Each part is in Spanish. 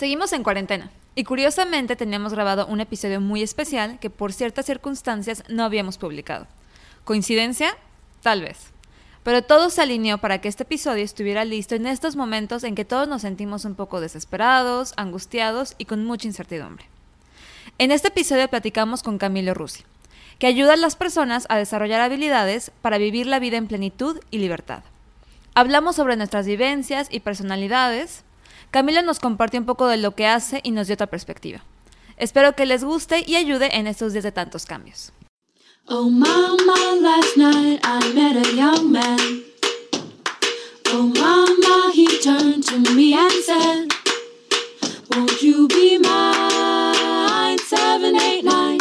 Seguimos en cuarentena y curiosamente teníamos grabado un episodio muy especial que por ciertas circunstancias no habíamos publicado. ¿Coincidencia? Tal vez. Pero todo se alineó para que este episodio estuviera listo en estos momentos en que todos nos sentimos un poco desesperados, angustiados y con mucha incertidumbre. En este episodio platicamos con Camilo Rusi, que ayuda a las personas a desarrollar habilidades para vivir la vida en plenitud y libertad. Hablamos sobre nuestras vivencias y personalidades. Camilo nos compartió un poco de lo que hace y nos dio otra perspectiva. Espero que les guste y ayude en estos días de tantos cambios. Oh mama, last night I met a young man. Oh mama, he turned to me and said, Won't you be mine? 789.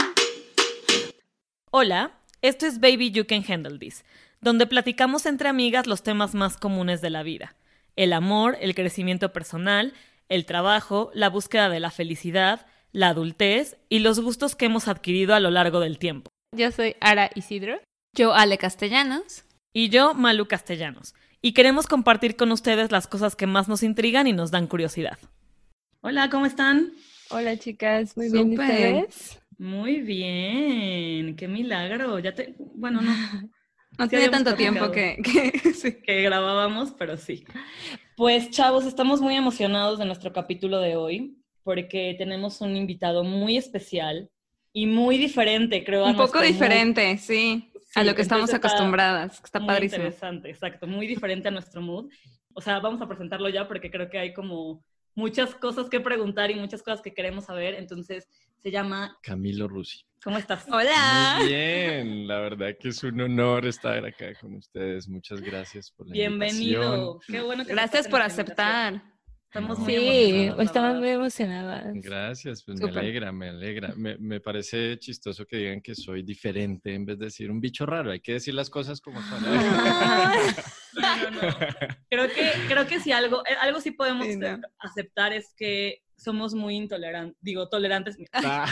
Hola, esto es Baby You Can Handle This, donde platicamos entre amigas los temas más comunes de la vida. El amor, el crecimiento personal, el trabajo, la búsqueda de la felicidad, la adultez y los gustos que hemos adquirido a lo largo del tiempo. Yo soy Ara Isidro. Yo, Ale Castellanos. Y yo, Malu Castellanos. Y queremos compartir con ustedes las cosas que más nos intrigan y nos dan curiosidad. Hola, ¿cómo están? Hola chicas, muy bien ¿y Súper. ustedes. Muy bien, qué milagro. Ya te, bueno, no, No Sí tiene tanto tiempo que... que- sí. que grabábamos, pero sí. Pues chavos, estamos muy emocionados de nuestro capítulo de hoy porque tenemos un invitado muy especial y muy diferente, creo. a Un poco diferente, sí, a Sí, lo que estamos entonces está acostumbradas. Está muy padrísimo. interesante, exacto, muy diferente a nuestro mood. O sea, vamos a presentarlo ya porque creo que hay como muchas cosas que preguntar y muchas cosas que queremos saber. Entonces, se llama, Camilo Rusi. ¿cómo estás? Hola. Muy bien, la verdad que es un honor estar acá con ustedes. Muchas gracias por la Bienvenido. invitación. Qué bueno que Gracias por aceptar. Estamos No. muy Sí, estamos muy emocionadas. Gracias, pues me alegra, me alegra. Me, me parece chistoso que digan que soy diferente en vez de decir un bicho raro. Hay que decir las cosas como son. No, no, no. Creo que, creo que si algo, eh, algo sí podemos Sí, no. aceptar es que somos muy intolerantes, digo, tolerantes. Ah,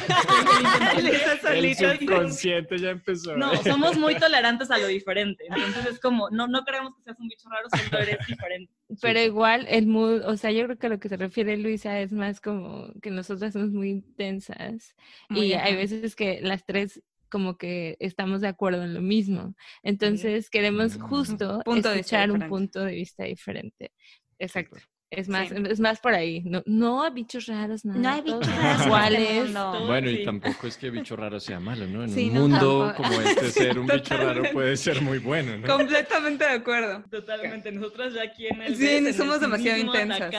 el subconsciente ya empezó. No, somos muy tolerantes a lo diferente. Entonces es como, no, no queremos que seas un bicho raro, solo eres diferente. Pero igual el mood, o sea, yo creo que a lo que se refiere Luisa es más como que nosotras somos muy intensas Muy y ajá. hay veces que las tres como que estamos de acuerdo en lo mismo. Entonces queremos Mm. justo Punto escuchar un punto de vista diferente. Exacto. Es más, Sí. es más por ahí. No, no hay bichos raros, nada. No hay bichos raros este iguales. Bueno, y tampoco es que bicho raro sea malo, ¿no? En Sí, un no, mundo tampoco. como este, ser un bicho raro puede ser muy bueno, ¿no? Completamente de acuerdo. Totalmente. Nosotras ya aquí en el. Sí, en el somos demasiado intensas,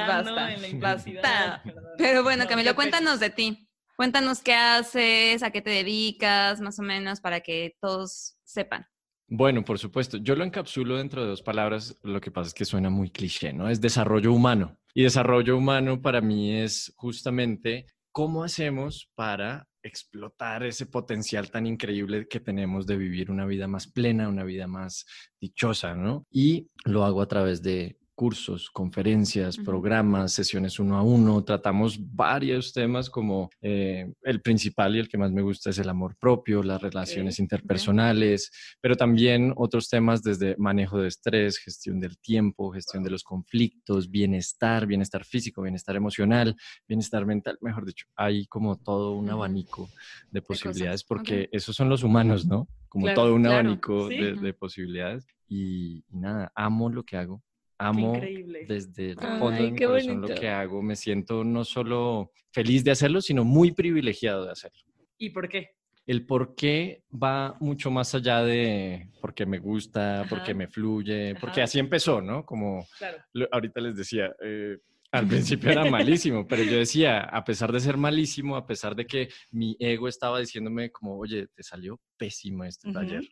basta. Pero bueno, No, Camilo, pena. cuéntanos de ti. Cuéntanos qué haces, a qué te dedicas, más o menos, para que todos sepan. Bueno, por supuesto. Yo lo encapsulo dentro de dos palabras. Lo que pasa es que suena muy cliché, ¿no? Es desarrollo humano. Y desarrollo humano para mí es justamente cómo hacemos para explotar ese potencial tan increíble que tenemos de vivir una vida más plena, una vida más dichosa, ¿no? Y lo hago a través de cursos, conferencias, programas, sesiones uno a uno. Tratamos varios temas como eh, el principal y el que más me gusta es el amor propio, las relaciones interpersonales, pero también otros temas desde manejo de estrés, gestión del tiempo, gestión de los conflictos, bienestar, bienestar físico, bienestar emocional, bienestar mental, mejor dicho, hay como todo un abanico de posibilidades cosas, porque ok. esos son los humanos, ¿no? Como Claro, todo un claro, abanico sí. de, de posibilidades y nada, amo lo que hago. Amo increíble. desde el Ay, fondo de mi corazón lo bonito. que hago. Me siento no solo feliz de hacerlo, sino muy privilegiado de hacerlo. ¿Y por qué? El por qué va mucho más allá de porque me gusta, porque Ajá. me fluye, porque Ajá. así empezó, ¿no? Como Claro. lo- ahorita les decía, eh, al principio era malísimo, pero yo decía, a pesar de ser malísimo, a pesar de que mi ego estaba diciéndome como, oye, te salió pésimo este Ujú. taller,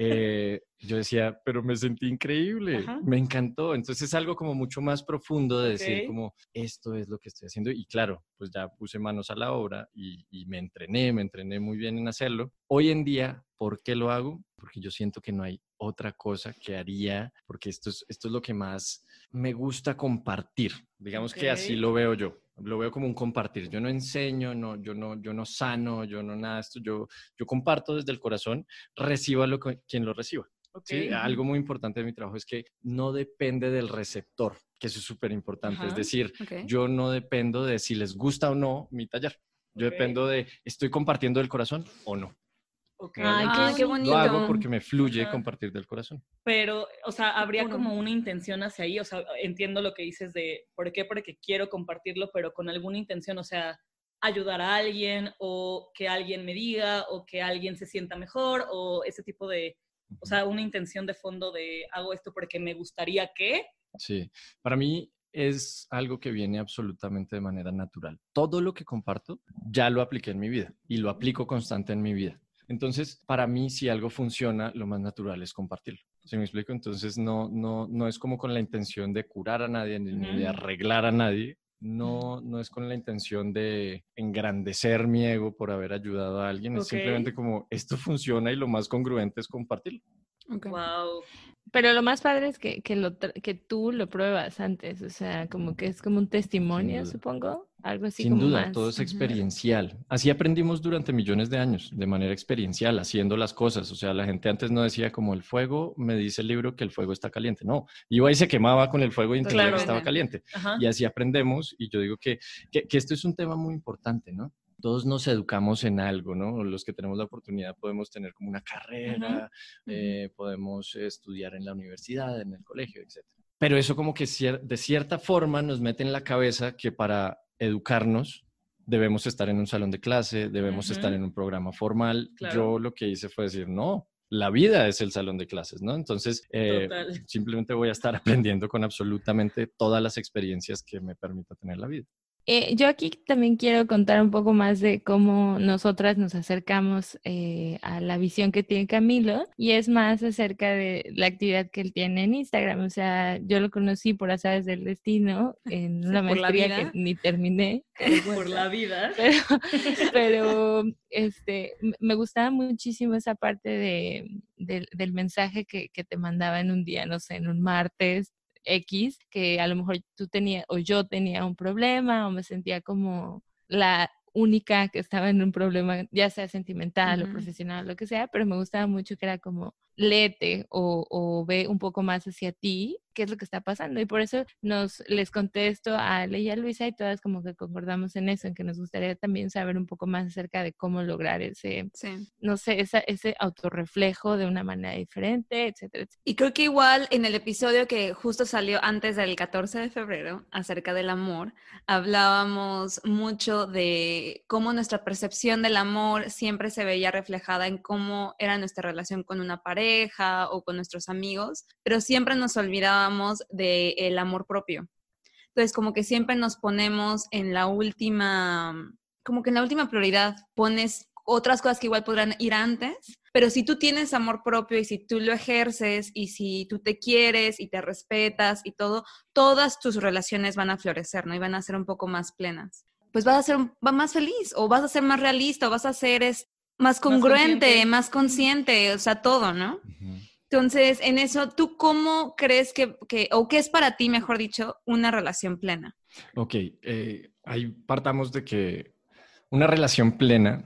eh, yo decía, pero me sentí increíble, me encantó. Entonces es algo como mucho más profundo de decir como, esto es lo que estoy haciendo. Y claro, pues ya puse manos a la obra y, y me entrené, me entrené muy bien en hacerlo. Hoy en día, ¿por qué lo hago? Porque yo siento que no hay otra cosa que haría, porque esto es, esto es lo que más me gusta compartir. Digamos que así lo veo yo. Lo veo como un compartir. Yo no enseño, no, yo, no, yo no sano, yo no nada de esto. Yo, yo comparto desde el corazón, reciba lo que- quien lo reciba. Ok. ¿sí? Algo muy importante de mi trabajo es que no depende del receptor, que eso es súper importante. Es decir, yo no dependo de si les gusta o no mi taller. Yo dependo de, ¿estoy compartiendo del corazón o no? Ok. Ay, Ay, qué bonito. Lo hago porque me fluye Ajá. compartir del corazón. Pero, o sea, habría puro. como una intención hacia ahí, o sea, entiendo lo que dices de, ¿por qué? Porque quiero compartirlo, pero con alguna intención, o sea, ayudar a alguien o que alguien me diga o que alguien se sienta mejor o ese tipo de, o sea, una intención de fondo de hago esto porque me gustaría que, Sí, para mí es algo que viene absolutamente de manera natural. Todo lo que comparto ya lo apliqué en mi vida y lo aplico constante en mi vida. Entonces, para mí, si algo funciona, lo más natural es compartirlo. ¿Sí me explico? Entonces, no, no, no es como con la intención de curar a nadie ni ni de arreglar a nadie. No, no es con la intención de engrandecer mi ego por haber ayudado a alguien. Es simplemente como esto funciona y lo más congruente es compartirlo. Wow, Pero lo más padre es que, que, lo, que tú lo pruebas antes, o sea, como que es como un testimonio, supongo, algo así Sin como duda, más. todo es experiencial. Así aprendimos durante millones de años, de manera experiencial, haciendo las cosas. O sea, la gente antes no decía como el fuego, me dice el libro que el fuego está caliente. No, iba y se quemaba con el fuego y entendía Claro. que estaba caliente. ajá, Y así aprendemos. Y yo digo que, que, que esto es un tema muy importante, ¿no? Todos nos educamos en algo, ¿no? Los que tenemos la oportunidad podemos tener como una carrera, eh, podemos estudiar en la universidad, en el colegio, etc. Pero eso como que cier- de cierta forma nos mete en la cabeza que para educarnos debemos estar en un salón de clase, debemos Ujú. estar en un programa formal. Claro. Yo lo que hice fue decir, no, la vida es el salón de clases, ¿no? Entonces, eh, simplemente voy a estar aprendiendo con absolutamente todas las experiencias que me permita tener la vida. Eh, yo aquí también quiero contar un poco más de cómo nosotras nos acercamos eh, a la visión que tiene Camilo y es más acerca de la actividad que él tiene en Instagram. O sea, yo lo conocí por azares del destino en una por maestría que ni terminé. por la vida. pero, pero este, me gustaba muchísimo esa parte de, del- del mensaje que, que te mandaba en un día, no sé, en un martes X, que a lo mejor tú tenías o yo tenía un problema o me sentía como la única que estaba en un problema, ya sea sentimental o profesional, lo que sea, pero me gustaba mucho que era como léete o, o ve un poco más hacia ti qué es lo que está pasando. Y por eso nos les contesto a Ale y a Luisa y todas como que concordamos en eso, en que nos gustaría también saber un poco más acerca de cómo lograr ese, Sí. no sé, esa, ese autorreflejo de una manera diferente, etcétera, etcétera. Y creo que igual en el episodio que justo salió antes del 14 de febrero, acerca del amor, hablábamos mucho de cómo nuestra percepción del amor siempre se veía reflejada en cómo era nuestra relación con una pareja o con nuestros amigos, pero siempre nos olvidábamos del amor propio. Entonces, como que siempre nos ponemos en la última, como que en la última prioridad pones otras cosas que igual podrán ir antes, pero si tú tienes amor propio y si tú lo ejerces y si tú te quieres y te respetas y todo, todas tus relaciones van a florecer, ¿no? Y van a ser un poco más plenas. Pues vas a ser va más feliz o vas a ser más realista o vas a ser es, más congruente, consciente. más consciente, o sea, todo, ¿no? Entonces, en eso, ¿tú cómo crees que, que, o qué es para ti, mejor dicho, una relación plena? Ok, eh, ahí partamos de que una relación plena,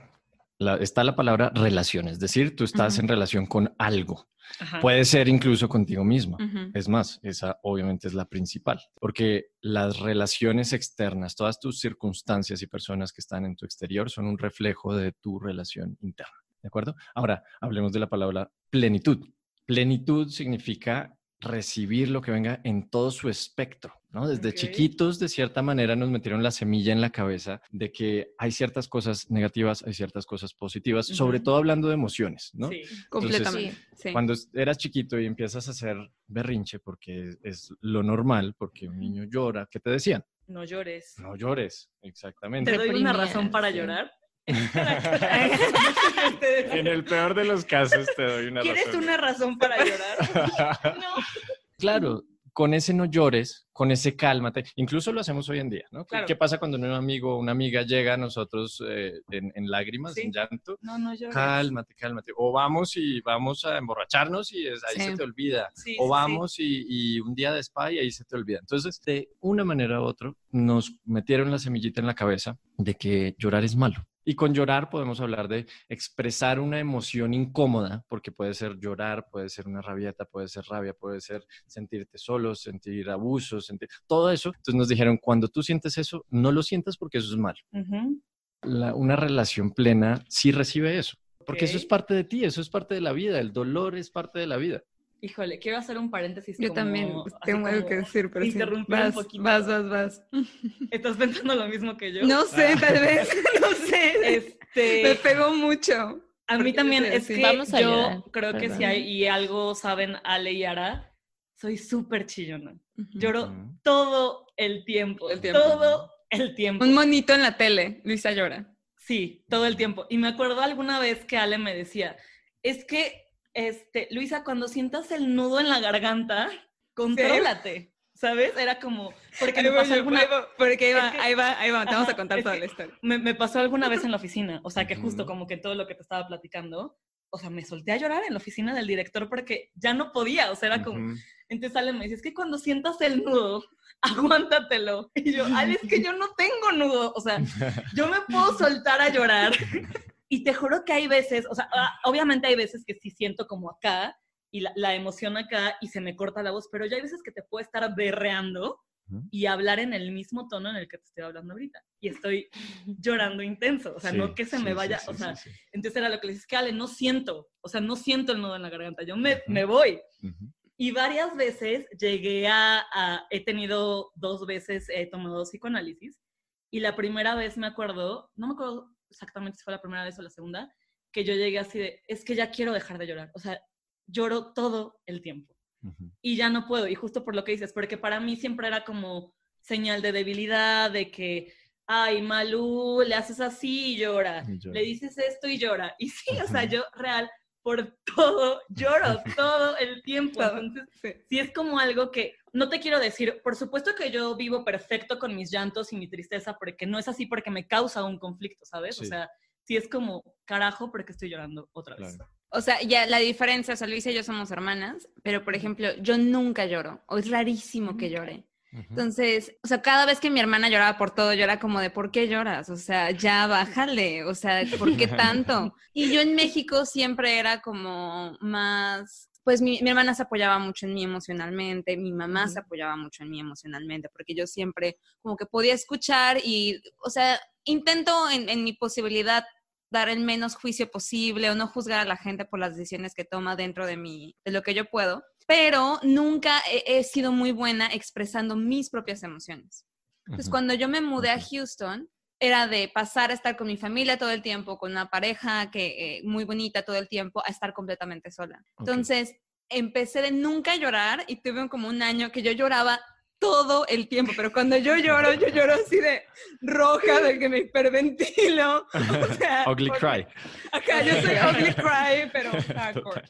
la- está la palabra relación, es decir, tú estás Ujú. en relación con algo. Ajá. Puede ser incluso contigo misma. Ujú. Es más, esa obviamente es la principal, porque las relaciones externas, todas tus circunstancias y personas que están en tu exterior son un reflejo de tu relación interna. ¿De acuerdo? Ahora, hablemos de la palabra plenitud. Plenitud significa recibir lo que venga en todo su espectro, ¿no? Desde chiquitos, de cierta manera, nos metieron la semilla en la cabeza de que hay ciertas cosas negativas, hay ciertas cosas positivas, sobre todo hablando de emociones, ¿no? Sí. Completamente. sí. Cuando eras chiquito y empiezas a hacer berrinche, porque es, lo normal, porque un niño llora, ¿qué te decían? No llores. No llores, exactamente. Te doy una razón para sí. llorar. en el peor de los casos te doy una ¿Quieres razón. una razón para llorar? No. Claro, con ese no llores, con ese cálmate. Incluso lo hacemos hoy en día, ¿no? ¿Qué- Claro. ¿Qué pasa cuando un amigo o una amiga llega a nosotros eh, en, en lágrimas, Sí. en llanto? No, no llores. Cálmate, cálmate. O vamos y vamos a emborracharnos y es- ahí Sí. se te olvida. Sí, o sí, vamos y, y un día de spa y ahí se te olvida. Entonces, de una manera u otra, nos metieron la semillita en la cabeza de que llorar es malo. Y con llorar podemos hablar de expresar una emoción incómoda, porque puede ser llorar, puede ser una rabieta, puede ser rabia, puede ser sentirte solo, sentir abuso, sentir todo eso. Entonces nos dijeron, cuando tú sientes eso, no lo sientas porque eso es malo. La- una relación plena sí recibe eso, porque eso es parte de ti, eso es parte de la vida, el dolor es parte de la vida. Híjole, quiero hacer un paréntesis. Yo como- también así tengo algo que decir, pero sí. un Vas, poquito. vas, vas, vas. ¿Estás pensando lo mismo que yo? No sé, tal vez, no sé. Me Este, pegó mucho. a mí también es que Vamos a yo llorar, creo que perdón. si hay y algo saben Ale y Ara, soy súper chillona. Lloro Ujú. todo el tiempo, El tiempo. todo el tiempo. Un monito en la tele, Luisa llora. Sí, todo el tiempo. Y me acuerdo alguna vez que Ale me decía, es que, este, Luisa, cuando sientas el nudo en la garganta, contrólate, ¿sabes? Era como, porque me pasó alguna, porque ahí va, Es que- ahí va, ahí va, te vamos a contar toda la historia. me, me pasó alguna vez en la oficina, o sea, que justo como que todo lo que te estaba platicando, o sea, me solté a llorar en la oficina del director porque ya no podía, o sea, era como, Ujú. entonces Ale me dice, es que cuando sientas el nudo, aguántatelo. Y yo, Ale, es que yo no tengo nudo, o sea, yo me puedo soltar a llorar. Y te juro que hay veces, o sea, ah, obviamente hay veces que sí siento como acá y la, la emoción acá y se me corta la voz, pero ya hay veces que te puedo estar berreando y hablar en el mismo tono en el que te estoy hablando ahorita. Y estoy llorando intenso, o sea, no Sí, que se sí, me vaya, sí, o sea, entonces era lo que le dices, que Ale, no siento, o sea, no siento el nudo en la garganta, yo me, Ujú. me voy. Ujú. Y varias veces llegué a, a- he tenido dos veces, he tomado psicoanálisis, y la primera vez me acuerdo, no me acuerdo exactamente si fue la primera vez o la segunda, que yo llegué así de, es que ya quiero dejar de llorar, o sea, lloro todo el tiempo. Ujú. y ya no puedo, y justo por lo que dices, porque para mí siempre era como señal de debilidad, de que, ay, Malú, le haces así y llora, Y llora. le dices esto y llora, y sí, o sea, yo real, por todo, lloro todo el tiempo, entonces sí. sí es como algo que no te quiero decir, por supuesto que yo vivo perfecto con mis llantos y mi tristeza, porque no es así porque me causa un conflicto, ¿sabes? O sea, sí es como, carajo, porque estoy llorando otra vez. Claro. O sea, ya la diferencia, o sea, Luisa y yo somos hermanas, pero por ejemplo, yo nunca lloro, o es rarísimo que Nunca. Entonces, o sea, cada vez que mi hermana lloraba por todo, yo era como de, ¿por qué lloras? O sea, ya bájale, o sea, ¿por qué tanto? Y yo en México siempre era como más, pues mi, mi hermana se apoyaba mucho en mí emocionalmente, mi mamá se apoyaba mucho en mí emocionalmente, porque yo siempre como que podía escuchar y, o sea, intento en, en mi posibilidad dar el menos juicio posible o no juzgar a la gente por las decisiones que toma dentro de mi, de lo que yo puedo, pero nunca he, he sido muy buena expresando mis propias emociones. Entonces, cuando yo me mudé a. Houston, era de pasar a estar con mi familia todo el tiempo, con una pareja que eh, muy bonita todo el tiempo, a estar completamente sola. Entonces, empecé de nunca llorar y tuve como un año que yo lloraba todo el tiempo, pero cuando yo lloro, yo lloro así de roja, de que me hiperventilo. O sea, Ugly porque- cry. Acá yo soy ugly cry, pero hardcore.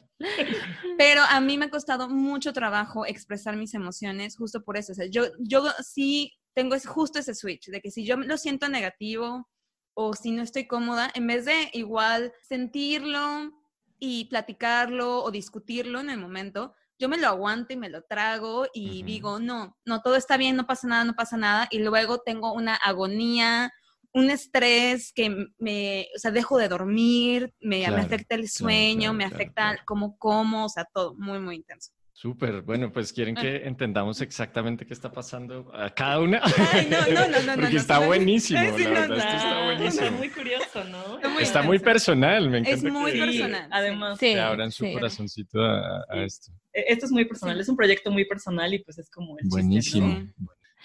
Pero a mí me ha costado mucho trabajo expresar mis emociones justo por eso. O sea, yo, yo sí tengo ese- justo ese switch de que si yo lo siento negativo o si no estoy cómoda, en vez de igual sentirlo y platicarlo o discutirlo en el momento, yo me lo aguanto y me lo trago y digo, no, no, todo está bien, no pasa nada, no pasa nada. Y luego tengo una agonía, un estrés que me, o sea, dejo de dormir, me, me afecta el sueño, claro, me afecta cómo como, o sea, todo muy, muy intenso. Súper, bueno, pues quieren que entendamos exactamente qué está pasando a cada una. Ay, no, no, no, no, Porque no, está no, buenísimo, la no, verdad, esto está buenísimo. Está muy curioso, ¿no? Está muy Está muy personal, me encanta muy que, personal. Además, Sí, que abran su sí. corazoncito a, esto. eh, esto es muy personal, es un proyecto muy personal y pues es como el chiste, ¿no? Buenísimo.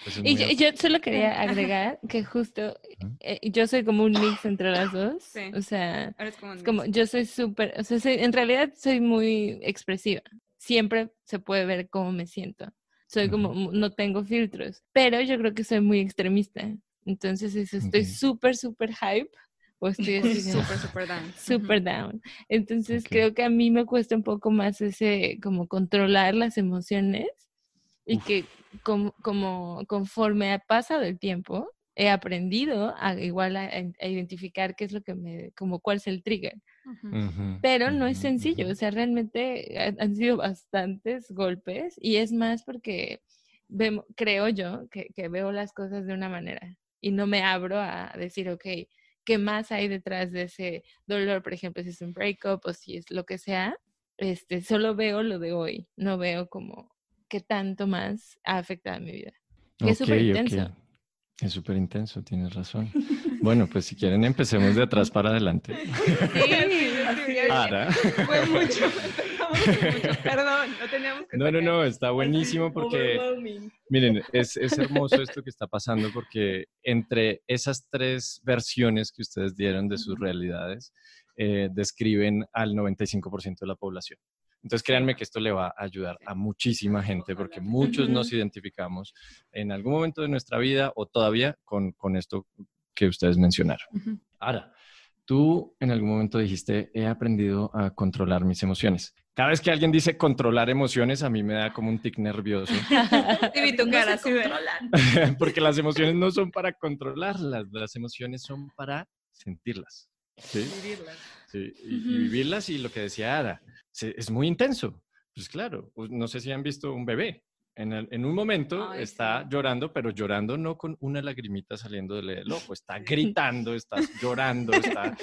Pues es Y muy yo, yo solo quería agregar que justo eh, yo soy como un mix entre las dos. Sí. O sea, es como, es como yo soy súper, o sea, soy- en realidad soy muy expresiva. Siempre se puede ver cómo me siento. Soy como, no tengo filtros, pero yo creo que soy muy extremista. Entonces, eso, estoy Ok. súper, súper hype o estoy súper, súper down. super down. Entonces creo que a mí me cuesta un poco más ese como controlar las emociones y Uf. que com- como conforme ha pasado el tiempo he aprendido a igual a, a identificar qué es lo que me como cuál es el trigger, pero no es sencillo, o sea, realmente ha- han sido bastantes golpes y es más porque vemo- creo yo que, que veo las cosas de una manera y no me abro a decir, ok, ¿qué más hay detrás de ese dolor, por ejemplo, si es un breakup o si es lo que sea, este, solo veo lo de hoy, no veo como qué tanto más ha afectado mi vida. Que es súper ok. Es súper intenso, tienes razón. Bueno, pues si quieren empecemos de atrás para adelante. Sí. Ara. Fue mucho. Perdón, no teníamos que No, no, sacar. no, está buenísimo porque, miren, es, es hermoso esto que está pasando porque entre esas tres versiones que ustedes dieron de sus realidades, eh, describen al 95% de la población. Entonces, créanme que esto le va a ayudar a muchísima gente porque muchos nos identificamos en algún momento de nuestra vida o todavía con, con esto que ustedes mencionaron. Ahora, tú en algún momento dijiste, he aprendido a controlar mis emociones. Cada vez que alguien dice controlar emociones, a mí me da como un tic nervioso, Sí, vi tu No cara porque las emociones no son para controlarlas, las emociones son para sentirlas. ¿sí? Vivirlas. Sí, y, y vivirlas y lo que decía Ada, se- es muy intenso. Pues claro, no sé si han visto un bebé. En, el- en un momento Ay, está sí. llorando, pero llorando no con una lagrimita saliendo del ojo, está gritando, está llorando, está...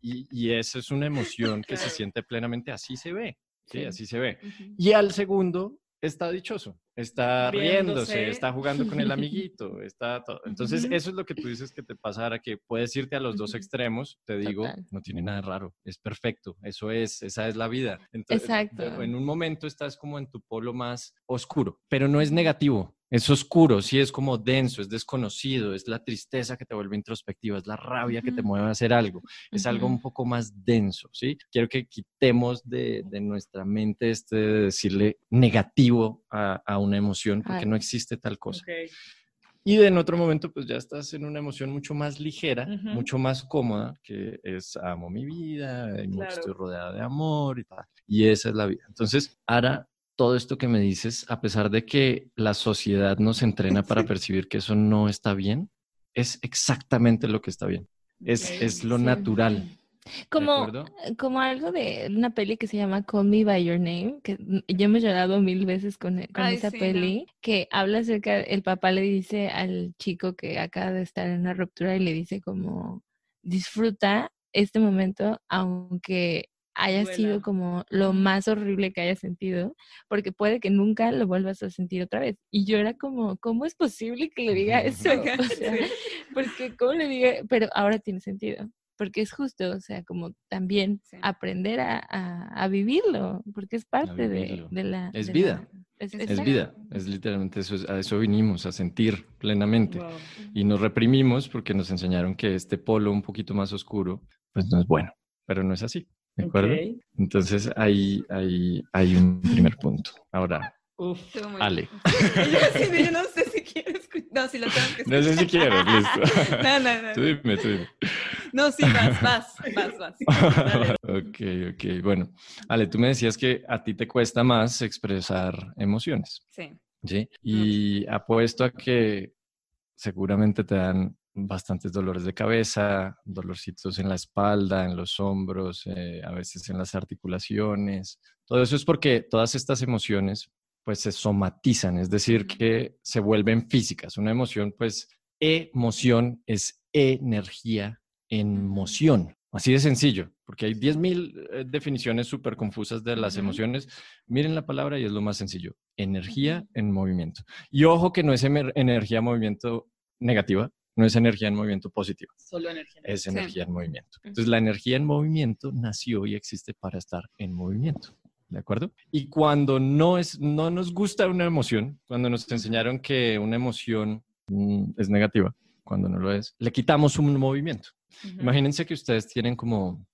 Y, y eso es una emoción que se siente plenamente, así se ve, ¿sí? Sí. Así se ve. Y al segundo está dichoso, está riéndose, Riéndose. está jugando con el amiguito, está todo. Entonces, eso es lo que tú dices que te pasa ahora, que puedes irte a los dos extremos, te digo, Total. no tiene nada raro, es perfecto, eso es, esa es la vida. Entonces, Exacto. En un momento estás como en tu polo más oscuro, pero no es negativo. Es oscuro, sí es como denso, es desconocido, es la tristeza que te vuelve introspectiva, es la rabia que te mueve a hacer algo es algo un poco más denso, ¿sí? Quiero que quitemos de, de nuestra mente este de decirle negativo a, a una emoción, porque Ay. no existe tal cosa. Y en otro momento, pues ya estás en una emoción mucho más ligera, mucho más cómoda, que es amo mi vida, Claro. estoy rodeada de amor y tal. Y esa es la vida. Entonces, ahora todo esto que me dices, a pesar de que la sociedad nos entrena para percibir que eso no está bien, es exactamente lo que está bien. Es, es lo Sí. natural. Como, como algo de una peli que se llama Call Me By Your Name, que yo me he llorado mil veces con, e- con Ay, esa sí, no. peli, que habla acerca, el papá le dice al chico que acaba de estar en una ruptura y le dice como, disfruta este momento aunque haya sido como lo más horrible que hayas sentido, porque puede que nunca lo vuelvas a sentir otra vez. Y yo era como, ¿cómo es posible que le diga eso? O sea, porque, ¿cómo le diga? Pero ahora tiene sentido, porque es justo, o sea, como también Sí. aprender a, a- a vivirlo, porque es parte de, de la... Es de vida. la- es, Es Es vida, es literalmente eso, es- a eso vinimos, a sentir plenamente. Wow. Y nos reprimimos porque nos enseñaron que este polo un poquito más oscuro, pues no es bueno, pero no es así, ¿de acuerdo? Entonces ahí, ahí hay un primer punto. Ahora, Uf. Ale. Yo no sé si quiero escuchar. No, si lo tengo que escuchar. No sé si quieres, listo. No, no, no. Tú dime, tú dime. No, sí, vas, vas, vas, vas. ok, ok. Bueno, Ale, tú me decías que a ti te cuesta más expresar emociones, Sí. ¿sí? Y apuesto a que seguramente te dan bastantes dolores de cabeza, dolorcitos en la espalda, en los hombros, eh, a veces en las articulaciones. Todo eso es porque todas estas emociones pues se somatizan, es decir, que se vuelven físicas. Una emoción, pues, emoción es energía en moción. Así de sencillo, porque hay 10.000 eh, definiciones súper confusas de las emociones. Miren la palabra y es lo más sencillo. Energía en movimiento. Y ojo que no es energía en movimiento negativa, no es energía en movimiento positiva, Solo energía. es Sí. energía en movimiento. Entonces la energía en movimiento nació y existe para estar en movimiento. ¿De acuerdo? Y cuando no, es, no nos gusta una emoción, cuando nos enseñaron que una emoción mm, es negativa, cuando no lo es, le quitamos un movimiento. Imagínense que ustedes tienen como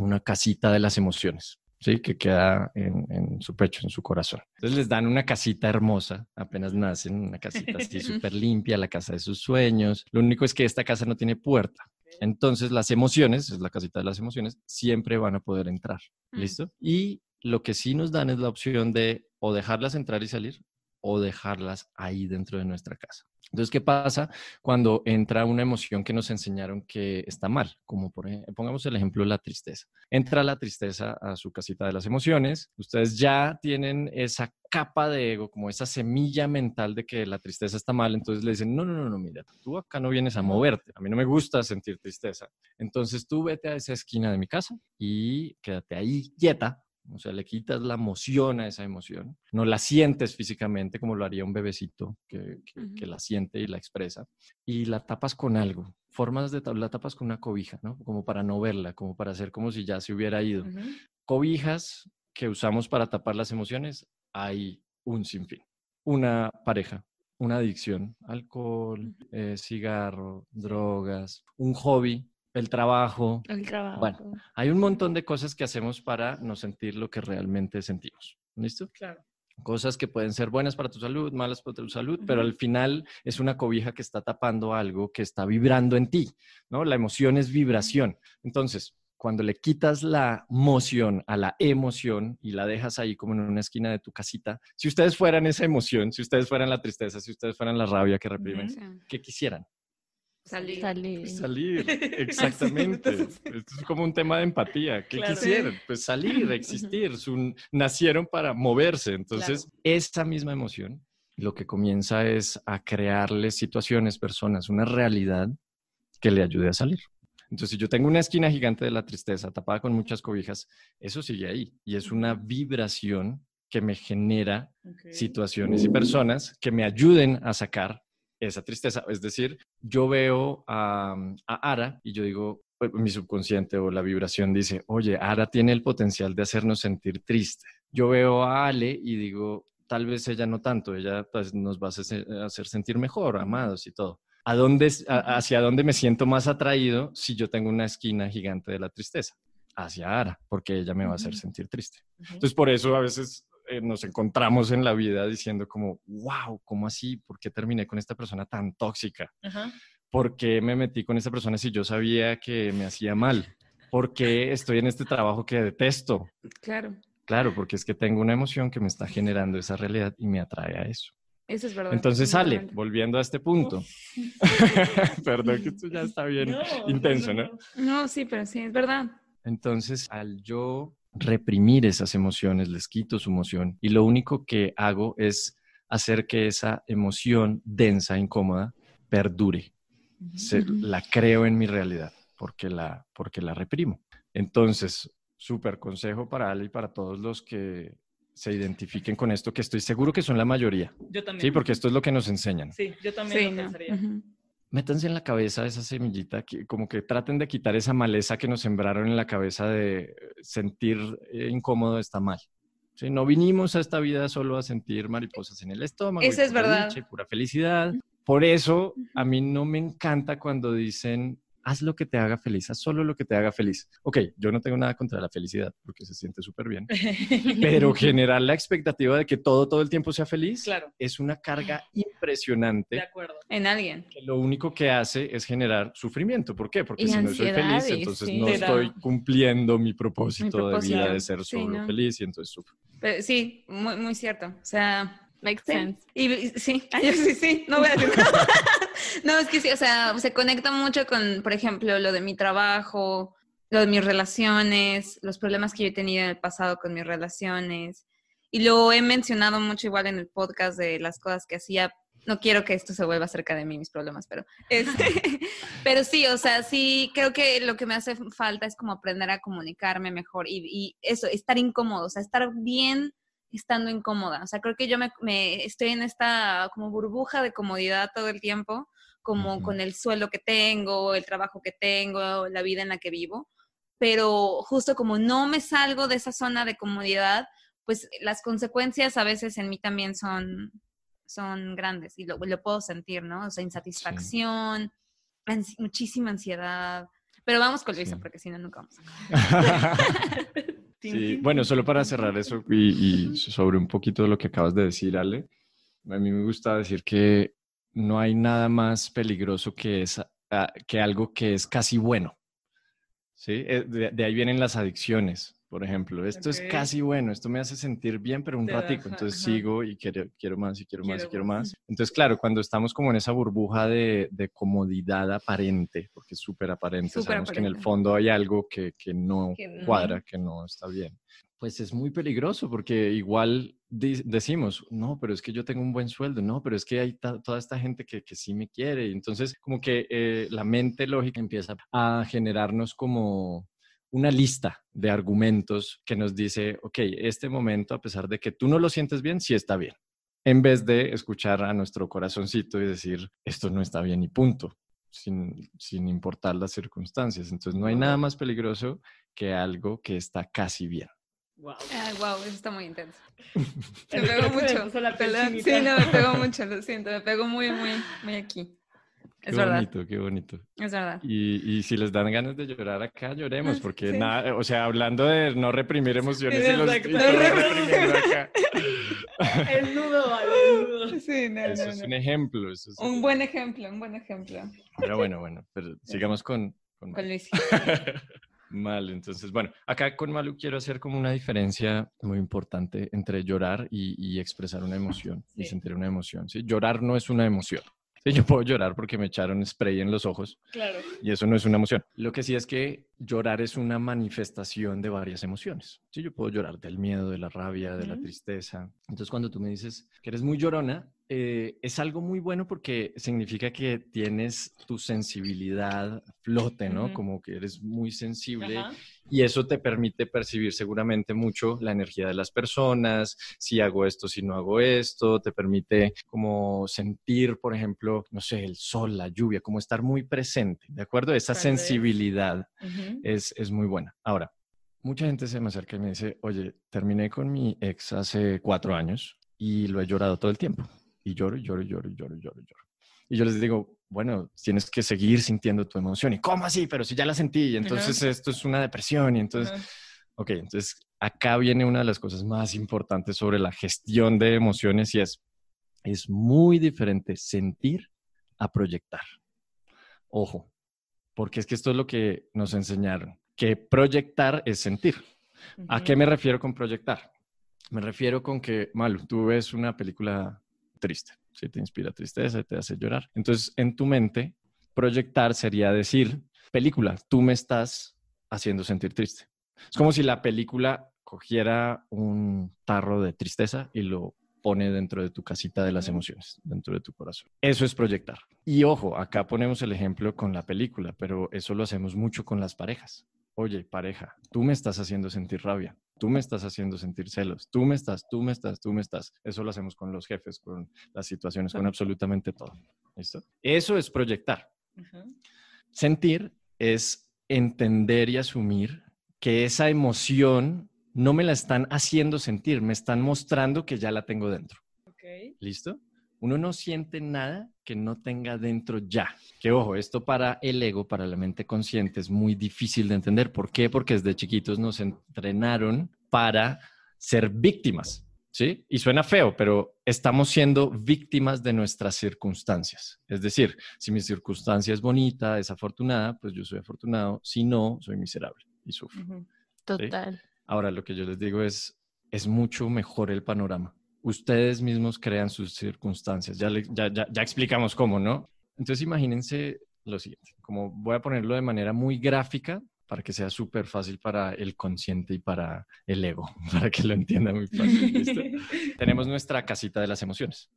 una casita de las emociones, ¿sí? Que queda en, en su pecho, en su corazón. Entonces les dan una casita hermosa, apenas nacen, una casita así súper limpia, la casa de sus sueños. Lo único es que esta casa no tiene puerta. Entonces las emociones, es la casita de las emociones, siempre van a poder entrar. Mm. ¿Listo? Y lo que sí nos dan es la opción de o dejarlas entrar y salir o dejarlas ahí dentro de nuestra casa. Entonces, ¿qué pasa cuando entra una emoción que nos enseñaron que está mal? Como por ejemplo, pongamos el ejemplo de la tristeza. Entra la tristeza a su casita de las emociones, ustedes ya tienen esa capa de ego, como esa semilla mental de que la tristeza está mal, entonces le dicen, no, no, no, no, mira, tú acá no vienes a moverte, a mí no me gusta sentir tristeza, entonces tú vete a esa esquina de mi casa y quédate ahí quieta o sea, le quitas la emoción a esa emoción, no la sientes físicamente como lo haría un bebecito que, que, la siente y la expresa, y la tapas con algo. Formas de la tapas con una cobija, ¿no? Como para no verla, como para hacer como si ya se hubiera ido. Cobijas que usamos para tapar las emociones, hay un sinfín. Una pareja, una adicción, alcohol, eh, cigarro, drogas, un hobby, el trabajo. El trabajo. Bueno, hay un montón de cosas que hacemos para no sentir lo que realmente sentimos. ¿Listo? Claro. Cosas que pueden ser buenas para tu salud, malas para tu salud, pero al final es una cobija que está tapando algo que está vibrando en ti, ¿no? La emoción es vibración. Entonces, cuando le quitas la emoción a la emoción y la dejas ahí como en una esquina de tu casita, si ustedes fueran esa emoción, si ustedes fueran la tristeza, si ustedes fueran la rabia que reprimen, ¿qué quisieran? Salir. Salir. Salir, exactamente. Esto es como un tema de empatía. ¿Qué quisieran? Pues salir, existir. nacieron para moverse. Entonces, esa misma emoción lo que comienza es a crearles situaciones, personas, una realidad que le ayude a salir. Entonces, si yo tengo una esquina gigante de la tristeza tapada con muchas cobijas, eso sigue ahí y es una vibración que me genera situaciones y personas que me ayuden a sacar esa tristeza. Es decir, yo veo a, Ara y yo digo, pues, mi subconsciente o la vibración dice, oye, Ara tiene el potencial de hacernos sentir triste. Yo veo a Ale y digo, tal vez ella no tanto, ella pues, nos va a hacer sentir mejor, amados y todo. ¿A dónde, ¿Hacia dónde me siento más atraído si yo tengo una esquina gigante de la tristeza? Hacia Ara, porque ella me va a hacer sentir triste. Entonces, por eso a veces eh, nos encontramos en la vida diciendo como, wow, ¿cómo así? ¿Por qué terminé con esta persona tan tóxica? ¿Por qué me metí con esta persona si yo sabía que me hacía mal? ¿Por qué estoy en este trabajo que detesto? Claro. Claro, porque es que tengo una emoción que me está generando esa realidad y me atrae a eso. Eso es verdad. Entonces sale, volviendo a este punto. Perdón que esto ya está bien intenso, ¿no? No, sí, pero sí, es verdad. Entonces, al yo reprimir esas emociones, les quito su emoción y lo único que hago es hacer que esa emoción densa, incómoda, perdure. la creo en mi realidad porque la, porque la reprimo. Entonces, súper consejo para Ale y para todos los que se identifiquen con esto, que estoy seguro que son la mayoría. Yo también. Sí, porque esto es lo que nos enseñan. Sí, yo también lo pensaría métanse en la cabeza esa semillita, que, como que traten de quitar esa maleza que nos sembraron en la cabeza de sentir eh, incómodo está mal. ¿sí? No vinimos a esta vida solo a sentir mariposas en el estómago. Eso es verdad. pura felicidad. Por eso a mí no me encanta cuando dicen haz lo que te haga feliz, haz solo lo que te haga feliz. Ok, yo no tengo nada contra la felicidad porque se siente súper bien, pero generar la expectativa de que todo, todo el tiempo sea feliz es una carga impresionante. De acuerdo. En alguien. Que lo único que hace es generar sufrimiento. ¿Por qué? Porque si no soy feliz, entonces no estoy cumpliendo mi propósito, de vida de ser solo feliz y entonces sufro. sí, muy, muy cierto. O sea, Makes sense. Y, sí, sí, sí, no voy a decir nada. no, es que sí, o sea, se conecta mucho con, por ejemplo, lo de mi trabajo, lo de mis relaciones, los problemas que yo he tenido en el pasado con mis relaciones. Y lo he mencionado mucho igual en el podcast de las cosas que hacía. No quiero que esto se vuelva cerca de mí, mis problemas, pero, este, pero sí, o sea, sí, creo que lo que me hace falta es como aprender a comunicarme mejor y, y eso, estar incómodo, o sea, estar bien estando incómoda. O sea, creo que yo me, estoy en esta como burbuja de comodidad todo el tiempo, como con el sueldo que tengo, el trabajo que tengo, la vida en la que vivo. Pero justo como no me salgo de esa zona de comodidad, pues las consecuencias a veces en mí también son, son grandes y lo, lo puedo sentir, ¿no? O sea, insatisfacción, muchísima ansiedad. Pero vamos con Luisa, porque si no, nunca vamos a Sí, bueno, solo para cerrar eso y, sobre un poquito de lo que acabas de decir, Ale, a mí me gusta decir que no hay nada más peligroso que, esa, que algo que es casi bueno. ¿sí? Eh, de, ahí vienen las adicciones. Por ejemplo. Esto es Ok. casi bueno, esto me hace sentir bien, pero un Te ratico. Entonces ajá. sigo y quiero, quiero más y quiero más y Quiero quiero más. Entonces, claro, cuando estamos como en esa burbuja de, de comodidad aparente, porque es súper aparente, sabemos que en el aparente. fondo hay algo que, que no Que cuadra, que no está bien. Pues es muy peligroso porque igual decimos, no, pero es que yo tengo un buen sueldo, no, pero es que hay toda esta gente que, que sí me quiere. Y entonces como que eh, la mente lógica empieza a generarnos como una lista de argumentos que nos dice, ok, este momento, a pesar de que tú no lo sientes bien, sí está bien. En vez de escuchar a nuestro corazoncito y decir, esto no está bien y punto, sin, sin importar las circunstancias. Entonces no hay nada más peligroso que algo que está casi bien. Wow. Ay, wow, eso está muy intenso. Me me mucho. la. Sí, no, me pegó mucho, lo siento. Me pegó muy, muy, muy aquí. Qué Es verdad, bonito, qué bonito. es verdad. Y, y si les dan ganas de llorar acá, lloremos, porque Sí. nada, o sea, hablando de no reprimir emociones Sí, y los y No reprimiendo acá. El nudo, vale, el nudo. Sí, no, Eso no, es un ejemplo. Eso es Un buen ejemplo, un buen ejemplo. Pero bueno, bueno, pero sigamos con, con. Luis. Mal, entonces, bueno, acá con Malu quiero hacer como una diferencia muy importante entre llorar y, y expresar una emoción y sentir una emoción. ¿sí? Llorar no es una emoción. Sí, yo puedo llorar porque me echaron spray en los ojos Claro. y eso no es una emoción. Lo que sí es que llorar es una manifestación de varias emociones. Sí, yo puedo llorar del miedo, de la rabia, de la Ujú. tristeza. Entonces, cuando tú me dices que eres muy llorona, eh, es algo muy bueno porque significa que tienes tu sensibilidad flote, ¿no? Ujú. Como que eres muy sensible Ajá. Y eso te permite percibir seguramente mucho la energía de las personas, si hago esto, si no hago esto, te permite como sentir, por ejemplo, no sé, el sol, la lluvia, como estar muy presente, ¿de acuerdo? Esa sensibilidad es, es muy buena. Ahora, mucha gente se me acerca y me dice, oye, terminé con mi ex hace cuatro años y lo he llorado todo el tiempo. Y lloro, y lloro, y lloro, y lloro, y lloro, y lloro. Y yo les digo, bueno, tienes que seguir sintiendo tu emoción. ¿Y cómo así? Pero si ya la sentí, y entonces esto es una depresión. Y entonces, Ajá. ok, entonces acá viene una de las cosas más importantes sobre la gestión de emociones y es, es muy diferente sentir a proyectar. Ojo, porque es que esto es lo que nos enseñaron, que proyectar es sentir. ¿A qué me refiero con proyectar? Me refiero con que, Malu, tú ves una película triste, si te inspira tristeza, te hace llorar. Entonces, en tu mente, proyectar sería decir, película, tú me estás haciendo sentir triste. Es como si la película cogiera un tarro de tristeza y lo pone dentro de tu casita de las emociones, dentro de tu corazón. Eso es proyectar. Y ojo, acá ponemos el ejemplo con la película, pero eso lo hacemos mucho con las parejas. Oye, pareja, tú me estás haciendo sentir rabia, tú me estás haciendo sentir celos, tú me estás, tú me estás, tú me estás. Eso lo hacemos con los jefes, con las situaciones, con absolutamente todo. ¿Listo? Eso es proyectar. Sentir es entender y asumir que esa emoción no me la están haciendo sentir, me están mostrando que ya la tengo dentro. ¿Listo? Uno no siente nada que no tenga dentro ya. Que ojo, esto para el ego, para la mente consciente, es muy difícil de entender. ¿Por qué? Porque desde chiquitos nos entrenaron para ser víctimas. ¿Sí? Y suena feo, pero estamos siendo víctimas de nuestras circunstancias. Es decir, si mi circunstancia es bonita, es afortunada, pues yo soy afortunado. Si no, soy miserable y sufro. Total. Ahora, lo que yo les digo es, es mucho mejor el panorama. Ustedes mismos crean sus circunstancias. Ya, le- ya, ya, ya explicamos cómo, ¿no? Entonces, imagínense lo siguiente, como voy a ponerlo de manera muy gráfica para que sea súper fácil para el consciente y para el ego, para que lo entienda muy fácil. ¿listo? Tenemos nuestra casita de las emociones.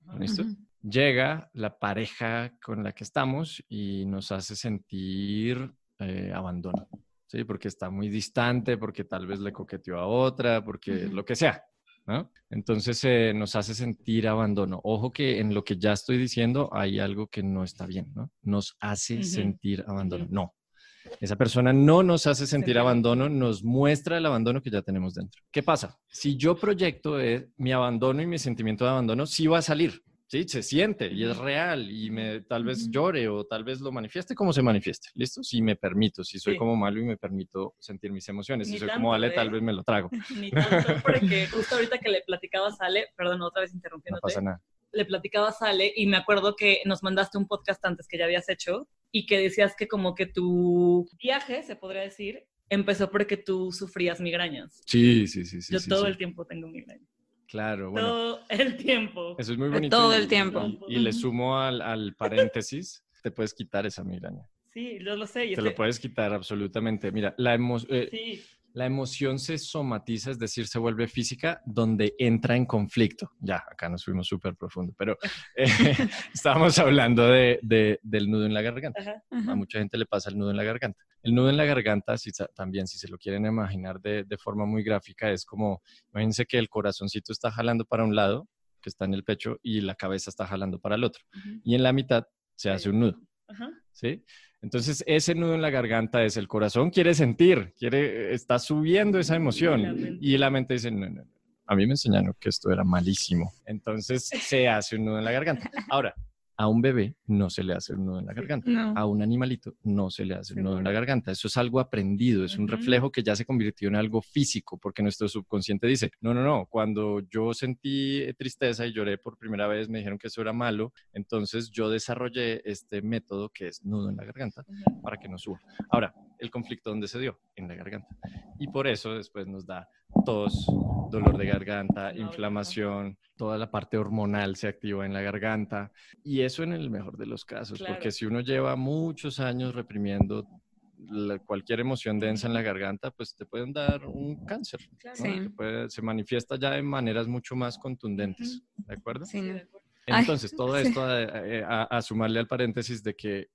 Llega la pareja con la que estamos y nos hace sentir eh, abandono, ¿sí? Porque está muy distante, porque tal vez le coqueteó a otra, porque lo que sea, ¿no? Entonces eh, nos hace sentir abandono. Ojo que en lo que ya estoy diciendo hay algo que no está bien, ¿no? Nos hace sentir abandono. No. Esa persona no nos hace sentir Sentir abandono, nos muestra el abandono que ya tenemos dentro. ¿Qué pasa? Si yo proyecto eh, mi abandono y mi sentimiento de abandono, sí va a salir, ¿sí? Se siente y es real y me, tal vez llore o tal vez lo manifieste como se manifieste, ¿listo? Si me permito, si soy Sí. como malo y me permito sentir mis emociones, si Ni soy tanto, como Ale, ¿eh? tal vez me lo trago, Ni tanto, porque justo ahorita que le platicaba a Sale, perdón, otra vez no interrumpiéndote, pasa nada. le platicaba a Sale y me acuerdo que nos mandaste un podcast antes que ya habías hecho y que decías que como que tu viaje, se podría decir, empezó porque tú sufrías migrañas. Sí, sí, sí, sí. Yo sí, todo sí. el tiempo tengo migrañas. Claro, bueno. Todo el tiempo. Eso es muy bonito. Todo y- el tiempo. Y, y le sumo al, al paréntesis, te puedes quitar esa migraña. Sí, yo lo sé. Te lo puedes quitar absolutamente. Mira, la, emo- eh, Sí, la emoción se somatiza, es decir, se vuelve física donde entra en conflicto. Ya, acá nos fuimos súper profundo, pero eh, estábamos hablando de, de- del nudo en la garganta. ajá. Ajá. A mucha gente le pasa el nudo en la garganta. El nudo en la garganta, si, también si se lo quieren imaginar de, de forma muy gráfica, es como, imagínense que el corazoncito está jalando para un lado, que está en el pecho, y la cabeza está jalando para el otro. Y en la mitad se hace un nudo, Ajá. ¿sí? Entonces, ese nudo en la garganta es el corazón quiere sentir, quiere, está subiendo esa emoción. Y la mente dice, no, no, no. A mí me enseñaron que esto era malísimo. Entonces, se hace un nudo en la garganta. Ahora, a un bebé no se le hace un nudo en la garganta No. a un animalito no se le hace un nudo en la garganta. Eso es algo aprendido, es un reflejo que ya se convirtió en algo físico, porque nuestro subconsciente dice, no, no, no, cuando yo sentí eh, tristeza y lloré por primera vez, me dijeron que eso era malo, entonces yo desarrollé este método que es nudo en la garganta para que no suba. Ahora, el conflicto dónde se dio? En la garganta. Y por eso después nos da tos, dolor de garganta, inflamación, toda la parte hormonal se activa en la garganta. Y eso en el mejor de los casos, Claro. porque si uno lleva muchos años reprimiendo la- cualquier emoción densa en la garganta, pues te pueden dar un cáncer. ¿no? Sí. Que puede- se manifiesta ya de maneras mucho más contundentes. ¿De acuerdo? Sí, Entonces, todo sí. esto a, a- a sumarle al paréntesis de que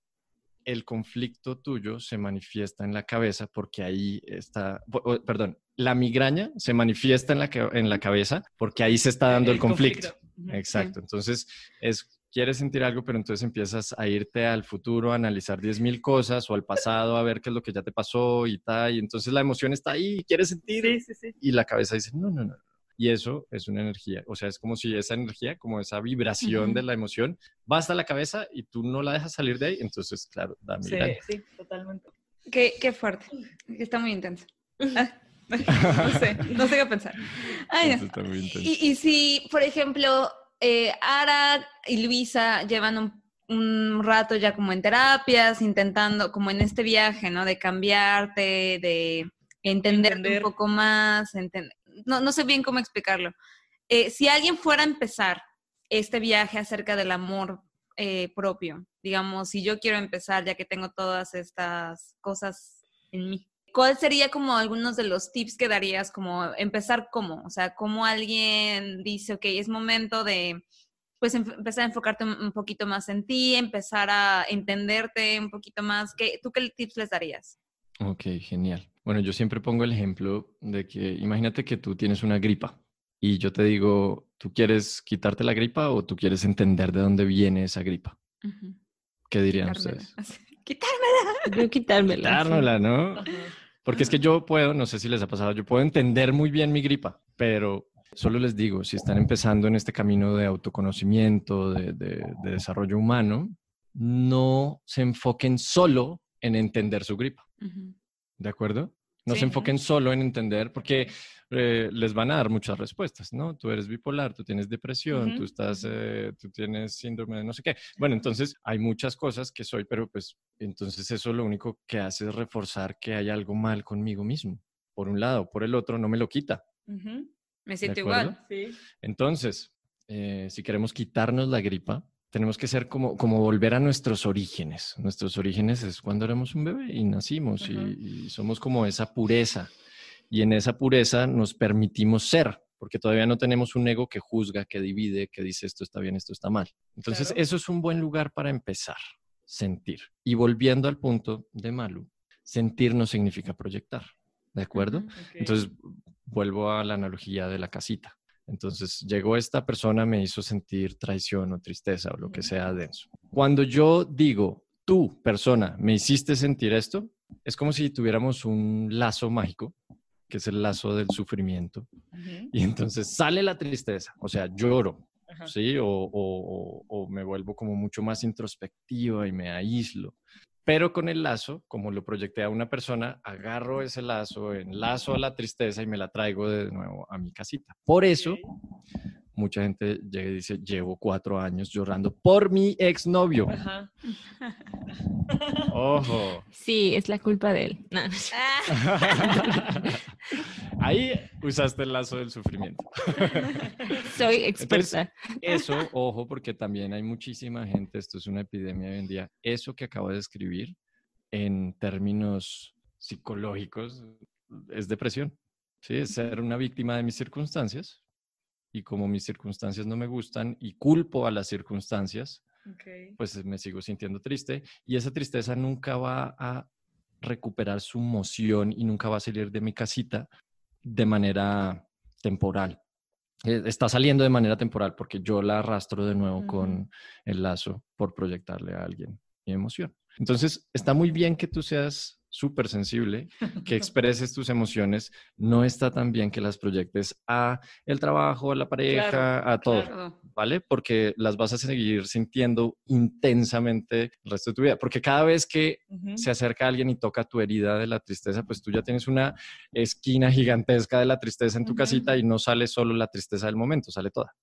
el conflicto tuyo se manifiesta en la cabeza porque ahí está, perdón, la migraña se manifiesta en la, en la cabeza porque ahí se está dando el, conflicto. Exacto. Entonces, es, quieres sentir algo, pero entonces empiezas a irte al futuro, a analizar 10.000 cosas o al pasado, a ver qué es lo que ya te pasó y tal. Y entonces la emoción está ahí, quieres sentir Sí, sí, sí. y la cabeza dice, no, no, no. Y eso es una energía, o sea, es como si esa energía, como esa vibración de la emoción, va hasta la cabeza y tú no la dejas salir de ahí, entonces, claro, da Sí, migraña. sí, totalmente. Qué, qué fuerte. Está muy intenso. Ah, no sé, no sé qué pensar. Ay, no. Y, y si, por ejemplo, eh, Ara y Luisa llevan un, un rato ya como en terapias, intentando, como en este viaje, ¿no? De cambiarte, de entenderte Entender. un poco más, enten- no, no sé bien cómo explicarlo. Eh, si alguien fuera a empezar este viaje acerca del amor eh, propio, digamos, si yo quiero empezar ya que tengo todas estas cosas en mí, ¿cuál sería como algunos de los tips que darías como empezar cómo? O sea, cómo alguien dice, ok, es momento de pues em- empezar a enfocarte un, poquito más en ti, empezar a entenderte un poquito más. ¿Qué, ¿Tú qué tips les darías? Ok, genial. Bueno, yo siempre pongo el ejemplo de que imagínate que tú tienes una gripa y yo te digo, ¿tú quieres quitarte la gripa o tú quieres entender de dónde viene esa gripa? ¿Qué dirían Quitármela. ustedes? Quitármela. Yo quitármela. sí. Quitárnosla, ¿no? Ajá. Porque es que yo puedo, no sé si les ha pasado, yo puedo entender muy bien mi gripa, pero solo les digo, si están empezando en este camino de autoconocimiento, de, de- de desarrollo humano, no se enfoquen solo en entender su gripa, ¿de acuerdo? No Sí. se enfoquen solo en entender, porque eh, les van a dar muchas respuestas, ¿no? Tú eres bipolar, tú tienes depresión, tú estás, eh, tú tienes síndrome de no sé qué. Bueno, entonces hay muchas cosas que soy, pero pues entonces eso lo único que hace es reforzar que hay algo mal conmigo mismo. Por un lado, por el otro, no me lo quita. Me siento igual. Sí. Entonces, eh, si queremos quitarnos la gripa, tenemos que ser como, como volver a nuestros orígenes. Nuestros orígenes es cuando éramos un bebé y nacimos y- somos como esa pureza. Y en esa pureza nos permitimos ser, porque todavía no tenemos un ego que juzga, que divide, que dice esto está bien, esto está mal. Entonces, Claro. eso es un buen lugar para empezar, sentir. Y volviendo al punto de Malu, sentir no significa proyectar, ¿de acuerdo? Entonces, vuelvo a la analogía de la casita. Entonces, llegó esta persona, me hizo sentir traición o tristeza o lo que sea denso. Cuando yo digo, tú, persona, me hiciste sentir esto, es como si tuviéramos un lazo mágico, que es el lazo del sufrimiento. Y entonces sale la tristeza, o sea, lloro. ¿sí? O, o- o- o me vuelvo como mucho más introspectiva y me aíslo. Pero con el lazo, como lo proyecté a una persona, agarro ese lazo, enlazo a la tristeza y me la traigo de nuevo a mi casita. Por eso. Mucha gente llega y dice, llevo cuatro años llorando por mi exnovio. Ajá. Ojo. Sí, es la culpa de él. No. Ahí usaste el lazo del sufrimiento. Soy experta. Eso, ojo, porque también hay muchísima gente, esto es una epidemia hoy en día, eso que acabo de escribir en términos psicológicos es depresión. Sí, es ser una víctima de mis circunstancias y como mis circunstancias no me gustan y culpo a las circunstancias, pues me sigo sintiendo triste y esa tristeza nunca va a recuperar su moción y nunca va a salir de mi casita de manera temporal. Eh, Está saliendo de manera temporal porque yo la arrastro de nuevo con el lazo por proyectarle a alguien mi emoción. Entonces, está muy bien que tú seas súper sensible, que expreses tus emociones. No está tan bien que las proyectes a el trabajo, a la pareja, a todo. Claro. ¿vale? Porque las vas a seguir sintiendo intensamente el resto de tu vida. Porque cada vez que se acerca alguien y toca tu herida de la tristeza, pues tú ya tienes una esquina gigantesca de la tristeza en tu casita y no sale solo la tristeza del momento, sale toda.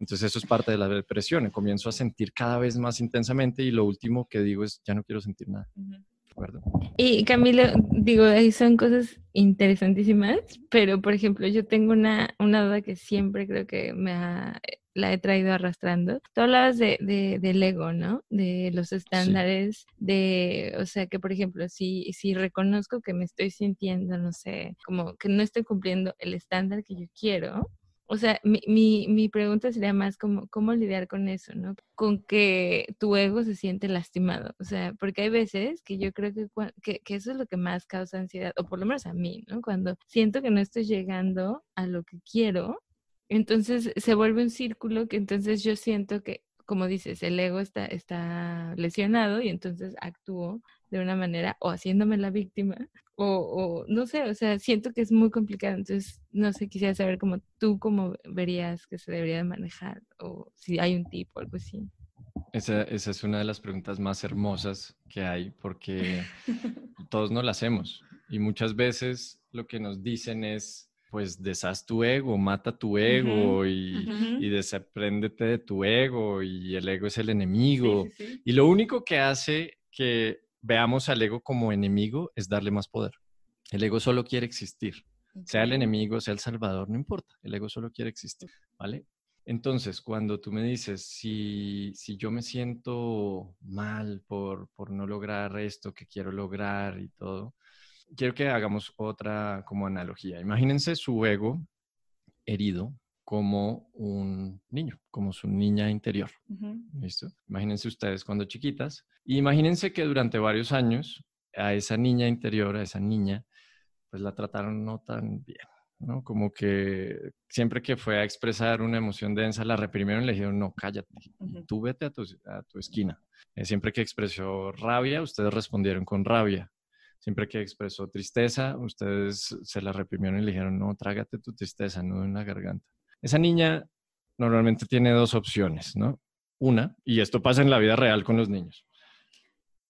Entonces eso es parte de la depresión. Comienzo a sentir cada vez más intensamente y lo último que digo es, ya no quiero sentir nada. Ujú. ¿de acuerdo? Y Camilo, digo, ahí son cosas interesantísimas, pero por ejemplo, yo tengo una, una duda que siempre creo que me ha, la he traído arrastrando. Tú hablabas de, de- del ego, ¿no? De los estándares, de, o sea, que por ejemplo, si, si reconozco que me estoy sintiendo, no sé, como que no estoy cumpliendo el estándar que yo quiero, o sea, mi, mi, mi pregunta sería más como, ¿cómo lidiar con eso, no? Con que tu ego se siente lastimado. O sea, porque hay veces que yo creo que, que, que eso es lo que más causa ansiedad, o por lo menos a mí, ¿no? Cuando siento que no estoy llegando a lo que quiero, entonces se vuelve un círculo que entonces yo siento que, como dices, el ego está, está lesionado y entonces actúo de una manera o haciéndome la víctima o, o no sé, o sea, siento que es muy complicado. Entonces, no sé, quisiera saber cómo tú cómo verías que se debería de manejar o si hay un tipo o algo así. Esa, esa es una de las preguntas más hermosas que hay porque todos no la hacemos y muchas veces lo que nos dicen es, pues deshaz tu ego, mata tu ego y, Ujú. y despréndete de tu ego y el ego es el enemigo. Sí, sí, sí. Y lo único que hace que veamos al ego como enemigo es darle más poder. El ego solo quiere existir. Sea el enemigo, sea el salvador, no importa. El ego solo quiere existir, ¿vale? Entonces, cuando tú me dices, si, si yo me siento mal por, por no lograr esto que quiero lograr y todo, quiero que hagamos otra como analogía. Imagínense su ego herido como un niño, como su niña interior. Ujú. ¿Listo? Imagínense ustedes cuando chiquitas y imagínense que durante varios años a esa niña interior, a esa niña, pues la trataron no tan bien, ¿no? Como que siempre que fue a expresar una emoción densa, la reprimieron y le dijeron, no, cállate, Ujú. tú vete a tu, a tu esquina. Eh, siempre que expresó rabia, ustedes respondieron con rabia. Siempre que expresó tristeza, ustedes se la reprimieron y le dijeron, no, trágate tu tristeza, no en la garganta. Esa niña normalmente tiene dos opciones, ¿no? Una, y esto pasa en la vida real con los niños.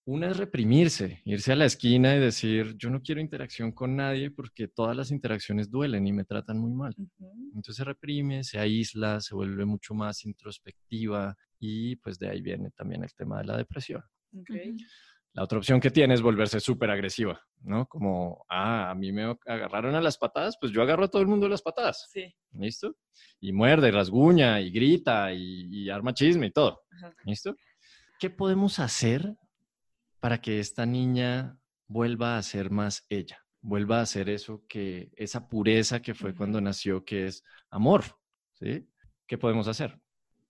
Una es reprimirse, irse a la esquina y decir, yo no quiero interacción con nadie porque todas las interacciones duelen y me tratan muy mal. Ujú. Entonces se reprime, se aísla, se vuelve mucho más introspectiva y pues de ahí viene también el tema de la depresión. Ok. La otra opción que tiene es volverse súper agresiva, ¿no? Como, ah, a mí me agarraron a las patadas, pues yo agarro a todo el mundo a las patadas. Sí. ¿Listo? Y muerde, y rasguña, y grita, y, y arma chisme y todo. Ajá. ¿Listo? ¿Qué podemos hacer para que esta niña vuelva a ser más ella? Vuelva a ser eso que, esa pureza que fue cuando nació, que es amor. ¿Sí? ¿Qué podemos hacer?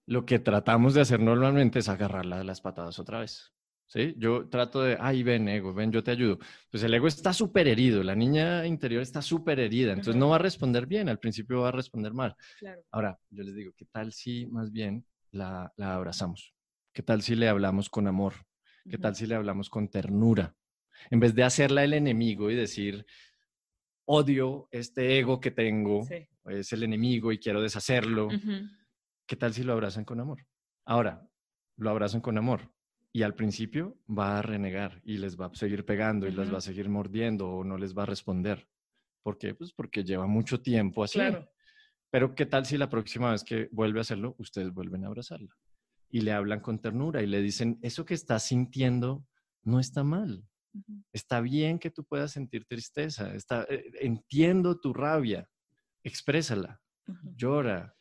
Lo que tratamos de hacer normalmente es agarrarla de las patadas otra vez. ¿Sí? Yo trato de, ay, ven, ego, ven, yo te ayudo. Pues el ego está súper herido, la niña interior está súper herida, entonces no va a responder bien, al principio va a responder mal. Claro. Ahora, yo les digo, ¿qué tal si más bien la, la abrazamos? ¿Qué tal si le hablamos con amor? ¿Qué tal si le hablamos con ternura? En vez de hacerla el enemigo y decir, odio este ego que tengo, Sí. es el enemigo y quiero deshacerlo. ¿Qué tal si lo abrazan con amor? Ahora, lo abrazan con amor y al principio va a renegar y les va a seguir pegando y las va a seguir mordiendo o no les va a responder. ¿Por qué? Pues porque lleva mucho tiempo así. Claro. Pero ¿qué tal si la próxima vez que vuelve a hacerlo, ustedes vuelven a abrazarla? Y le hablan con ternura y le dicen, eso que estás sintiendo no está mal. Está bien que tú puedas sentir tristeza. Está, eh, entiendo tu rabia. Exprésala, llora,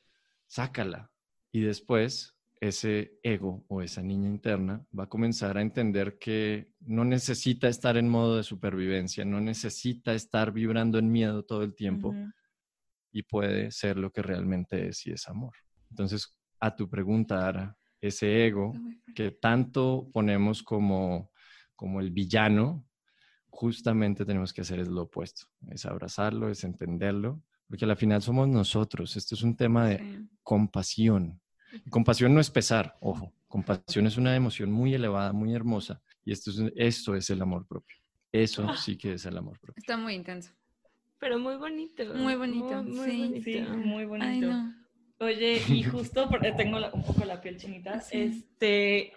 sácala. Y después ese ego o esa niña interna va a comenzar a entender que no necesita estar en modo de supervivencia, no necesita estar vibrando en miedo todo el tiempo y puede ser lo que realmente es y es amor. Entonces, a tu pregunta, Ara, ese ego que tanto ponemos como, como el villano, justamente tenemos que hacer es lo opuesto, es abrazarlo, es entenderlo, porque al final somos nosotros. Esto es un tema de compasión, Compasión no es pesar, ojo. Compasión es una emoción muy elevada, muy hermosa. Y esto es, esto es el amor propio. Eso ah. sí que es el amor propio. Está muy intenso. Pero muy bonito. Muy bonito. Muy, sí. Bonito. sí, muy bonito. Oye, y justo porque tengo un poco la piel chinita, este,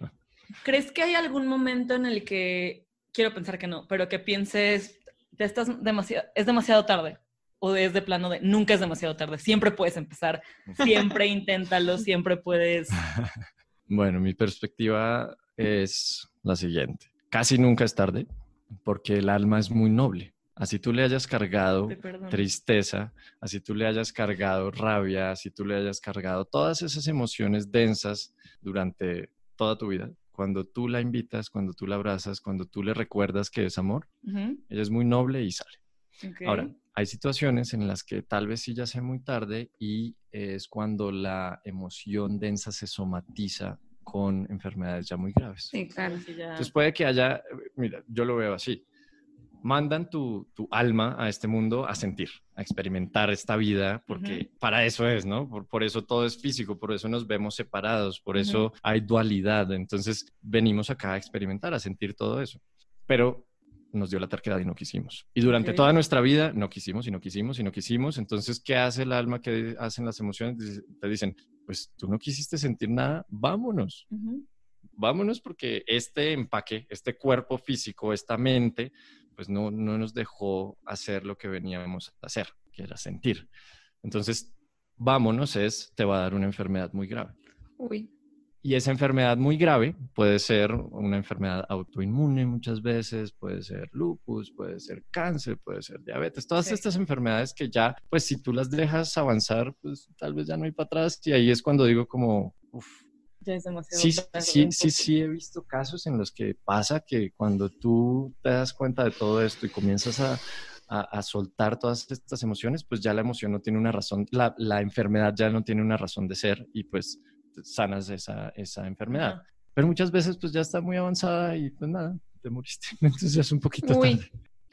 ¿crees que hay algún momento en el que, quiero pensar que no, pero que pienses, ya estás demasiado, es demasiado tarde? O es de plano de nunca es demasiado tarde, siempre puedes empezar, siempre inténtalo, siempre puedes. Bueno, mi perspectiva es la siguiente. Casi nunca es tarde porque el alma es muy noble. Así tú le hayas cargado tristeza, así tú le hayas cargado rabia, así tú le hayas cargado todas esas emociones densas durante toda tu vida, cuando tú la invitas, cuando tú la abrazas, cuando tú le recuerdas que es amor, ella es muy noble y sale. Ahora, hay situaciones en las que tal vez sí ya sea muy tarde y es cuando la emoción densa se somatiza con enfermedades ya muy graves. Sí, claro. Entonces puede que haya, mira, yo lo veo así, mandan tu, alma a este mundo a sentir, a experimentar esta vida, porque para eso es, ¿no? Por, eso todo es físico, por eso nos vemos separados, por eso hay dualidad. Entonces venimos acá a experimentar, a sentir todo eso. Pero nos dio la terquedad y no quisimos. Y durante toda nuestra vida no quisimos y no quisimos y no quisimos. Entonces, ¿qué hace el alma? ¿Qué hacen las emociones? Te dicen, pues tú no quisiste sentir nada, vámonos. Vámonos porque este empaque, este cuerpo físico, esta mente, pues no, no nos dejó hacer lo que veníamos a hacer, que era sentir. Entonces, vámonos es, te va a dar una enfermedad muy grave. Uy. Y esa enfermedad muy grave puede ser una enfermedad autoinmune muchas veces, puede ser lupus, puede ser cáncer, puede ser diabetes, todas estas enfermedades que ya, pues si tú las dejas avanzar, pues tal vez ya no hay para atrás. Y ahí es cuando digo como, uff. Ya es demasiado. Sí, sí, sí, sí, he visto casos en los que pasa que cuando tú te das cuenta de todo esto y comienzas a, a, soltar todas estas emociones, pues ya la emoción no tiene una razón, la, la enfermedad ya no tiene una razón de ser y pues sanas esa, esa enfermedad. Pero muchas veces pues ya está muy avanzada y pues nada, te moriste. Entonces es un poquito tarde.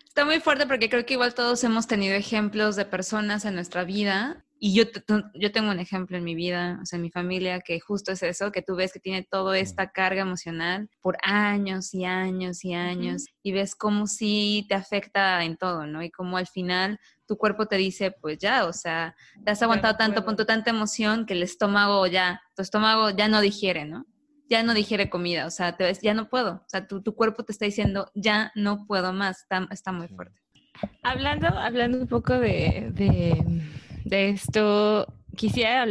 Está muy fuerte porque creo que igual todos hemos tenido ejemplos de personas en nuestra vida y yo, yo tengo un ejemplo en mi vida, o sea, en mi familia, que justo es eso, que tú ves que tiene toda esta carga emocional por años y años y años y ves cómo sí te afecta en todo, ¿no? Y cómo al final tu cuerpo te dice, pues ya, o sea, te has aguantado tanto, punto, tanta emoción que el estómago ya, tu estómago ya no digiere, ¿no? Ya no digiere comida, o sea, te ves, ya no puedo, o sea, tu, tu cuerpo te está diciendo, ya no puedo más, está, está muy fuerte. Hablando, hablando un poco de, de, esto, quisiera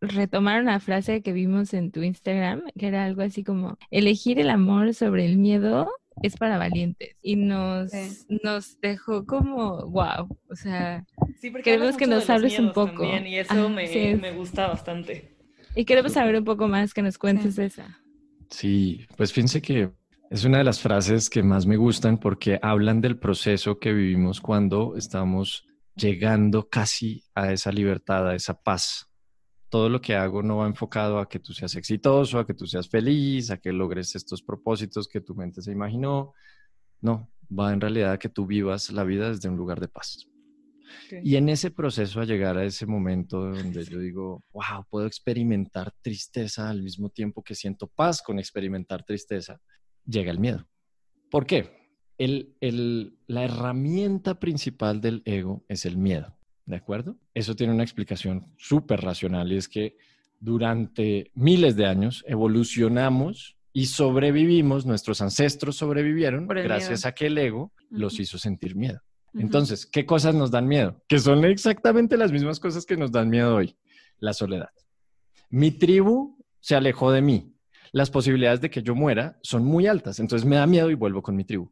retomar una frase que vimos en tu Instagram, que era algo así como, elegir el amor sobre el miedo es para valientes y nos, nos dejó como, wow, o sea, queremos que nos hables un poco. y eso me, me, gusta bastante. Y queremos saber un poco más, que nos cuentes esa. Sí, pues fíjense que es una de las frases que más me gustan porque hablan del proceso que vivimos cuando estamos llegando casi a esa libertad, a esa paz todo lo que hago no va enfocado a que tú seas exitoso, a que tú seas feliz, a que logres estos propósitos que tu mente se imaginó. No, va en realidad a que tú vivas la vida desde un lugar de paz. Y en ese proceso a llegar a ese momento donde yo digo, wow, puedo experimentar tristeza al mismo tiempo que siento paz con experimentar tristeza, llega el miedo. ¿Por qué? La herramienta principal del ego es el miedo. ¿De acuerdo? Eso tiene una explicación súper racional y es que durante miles de años evolucionamos y sobrevivimos, nuestros ancestros sobrevivieron gracias a que el ego los hizo sentir miedo. Entonces, ¿qué cosas nos dan miedo? Que son exactamente las mismas cosas que nos dan miedo hoy. La soledad. Mi tribu se alejó de mí. Las posibilidades de que yo muera son muy altas, entonces me da miedo y vuelvo con mi tribu.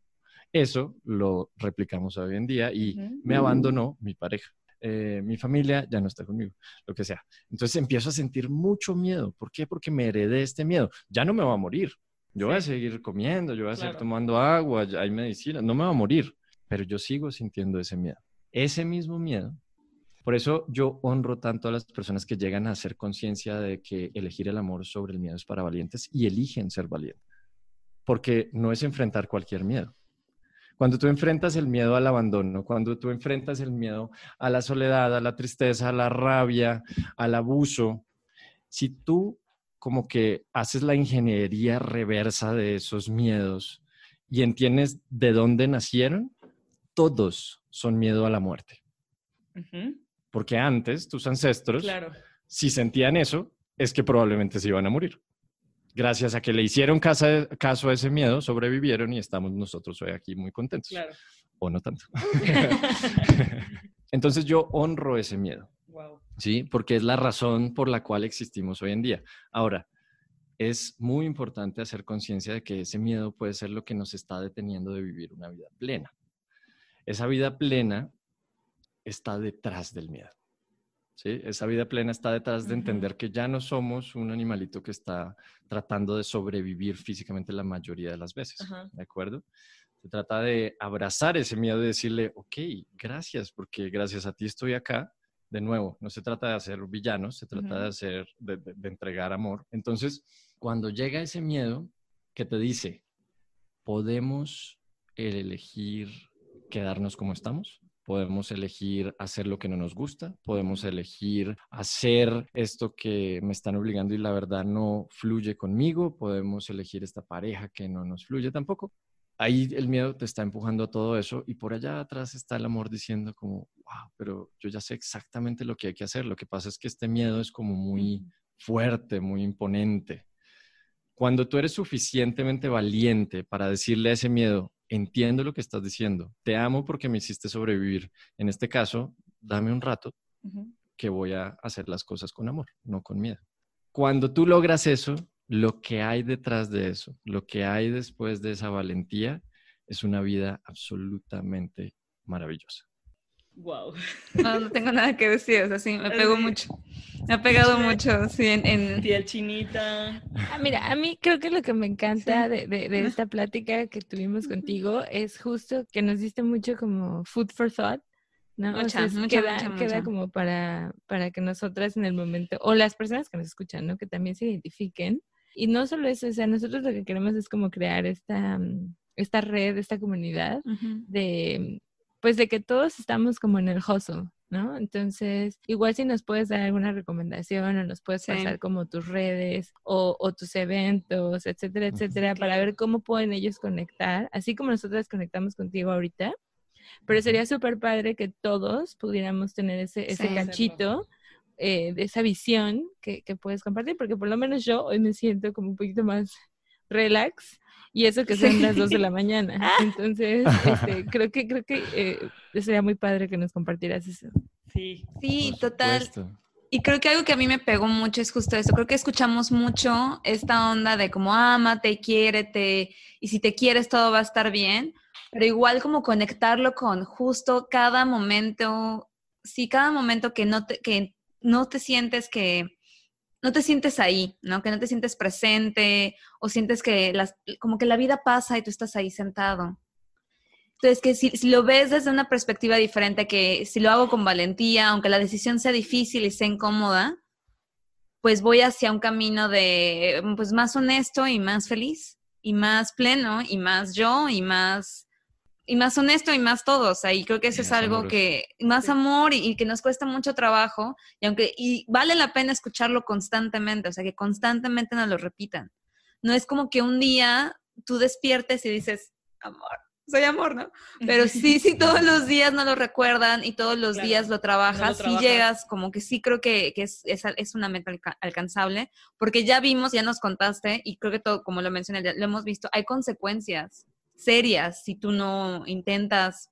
Eso lo replicamos hoy en día y me abandonó mi pareja. Eh, mi familia ya no está conmigo, lo que sea. Entonces empiezo a sentir mucho miedo. ¿Por qué? Porque me heredé este miedo. Ya no me va a morir. Yo voy a seguir comiendo, yo voy a seguir tomando agua, hay medicina, no me va a morir, pero yo sigo sintiendo ese miedo. Ese mismo miedo. Por eso yo honro tanto a las personas que llegan a hacer conciencia de que elegir el amor sobre el miedo es para valientes y eligen ser valientes. Porque no es enfrentar cualquier miedo. Cuando tú enfrentas el miedo al abandono, cuando tú enfrentas el miedo a la soledad, a la tristeza, a la rabia, al abuso, si tú como que haces la ingeniería reversa de esos miedos y entiendes de dónde nacieron, todos son miedo a la muerte. Porque antes tus ancestros, Claro. si sentían eso, es que probablemente se iban a morir. Gracias a que le hicieron casa- caso a ese miedo, sobrevivieron y estamos nosotros hoy aquí muy contentos. Claro. O no tanto. Entonces yo honro ese miedo. wow. ¿sí? Porque es la razón por la cual existimos hoy en día. Ahora, es muy importante hacer conciencia de que ese miedo puede ser lo que nos está deteniendo de vivir una vida plena. Esa vida plena está detrás del miedo. ¿Sí? Esa vida plena está detrás de entender que ya no somos un animalito que está tratando de sobrevivir físicamente la mayoría de las veces. Ajá. ¿De acuerdo? Se trata de abrazar ese miedo y decirle, ok, gracias, porque gracias a ti estoy acá de nuevo, no se trata de hacer villanos, se trata de hacer, de, de- de entregar amor. Entonces, cuando llega ese miedo que te dice, podemos elegir quedarnos como estamos, podemos elegir hacer lo que no nos gusta, podemos elegir hacer esto que me están obligando y la verdad no fluye conmigo, podemos elegir esta pareja que no nos fluye tampoco. Ahí el miedo te está empujando a todo eso y por allá atrás está el amor diciendo como, wow, pero yo ya sé exactamente lo que hay que hacer. Lo que pasa es que este miedo es como muy fuerte, muy imponente. Cuando tú eres suficientemente valiente para decirle a ese miedo, entiendo lo que estás diciendo, te amo porque me hiciste sobrevivir. En este caso, dame un rato que voy a hacer las cosas con amor, no con miedo. Cuando tú logras eso, lo que hay detrás de eso, lo que hay después de esa valentía, es una vida absolutamente maravillosa. Wow. No, no tengo nada que decir, o sea, sí, me pegó mucho. Me ha pegado mucho, sí, en... en- Piel chinita. Ah, mira, a mí creo que lo que me encanta de, de- de esta plática que tuvimos contigo es justo que nos diste mucho como food for thought, ¿no? O Mucha, sea, es- mucha, queda, mucha, queda mucha. como para, para que nosotras en el momento, o las personas que nos escuchan, ¿no? Que también se identifiquen. Y no solo eso, o sea, nosotros lo que queremos es como crear esta, mm, esta red, esta comunidad de, pues de que todos estamos como en el hustle, ¿no? Entonces, igual si nos puedes dar alguna recomendación o nos puedes Sí. pasar como tus redes o, o tus eventos, etcétera, etcétera, para ver cómo pueden ellos conectar, así como nosotras conectamos contigo ahorita. Pero sería súper padre que todos pudiéramos tener ese, ese Sí. cachito eh, de esa visión que, que puedes compartir, porque por lo menos yo hoy me siento como un poquito más relax y eso que son las 2 de la mañana. Entonces, este, creo que creo que eh, sería muy padre que nos compartieras eso. Sí. Sí, total. Y creo que algo que a mí me pegó mucho es justo eso. Creo que escuchamos mucho esta onda de como ámate, quiérete, y si te quieres todo va a estar bien, pero igual como conectarlo con justo cada momento, sí, cada momento que no te, que no te sientes que, no te sientes ahí, ¿no? Que no te sientes presente o sientes que las, como que la vida pasa y tú estás ahí sentado. Entonces, que si, lo ves desde una perspectiva diferente, que si lo hago con valentía, aunque la decisión sea difícil y sea incómoda, pues voy hacia un camino de, pues más honesto y más feliz, y más pleno, y más yo, y más, y más honesto, y más todo. O sea, y creo que eso Y es algo amoroso. que, más amor, y, y que nos cuesta mucho trabajo, y aunque, y vale la pena escucharlo constantemente, o sea, que constantemente nos lo repitan. No es como que un día tú despiertes y dices, amor, soy amor, ¿no? Pero sí, sí, todos los días no lo recuerdan y todos los Claro, días lo trabajas, trabajas. y llegas, como que sí creo que, que es, es, es una meta alca- alcanzable, porque ya vimos, ya nos contaste, y creo que todo, como lo mencioné, lo hemos visto, hay consecuencias serias si tú no intentas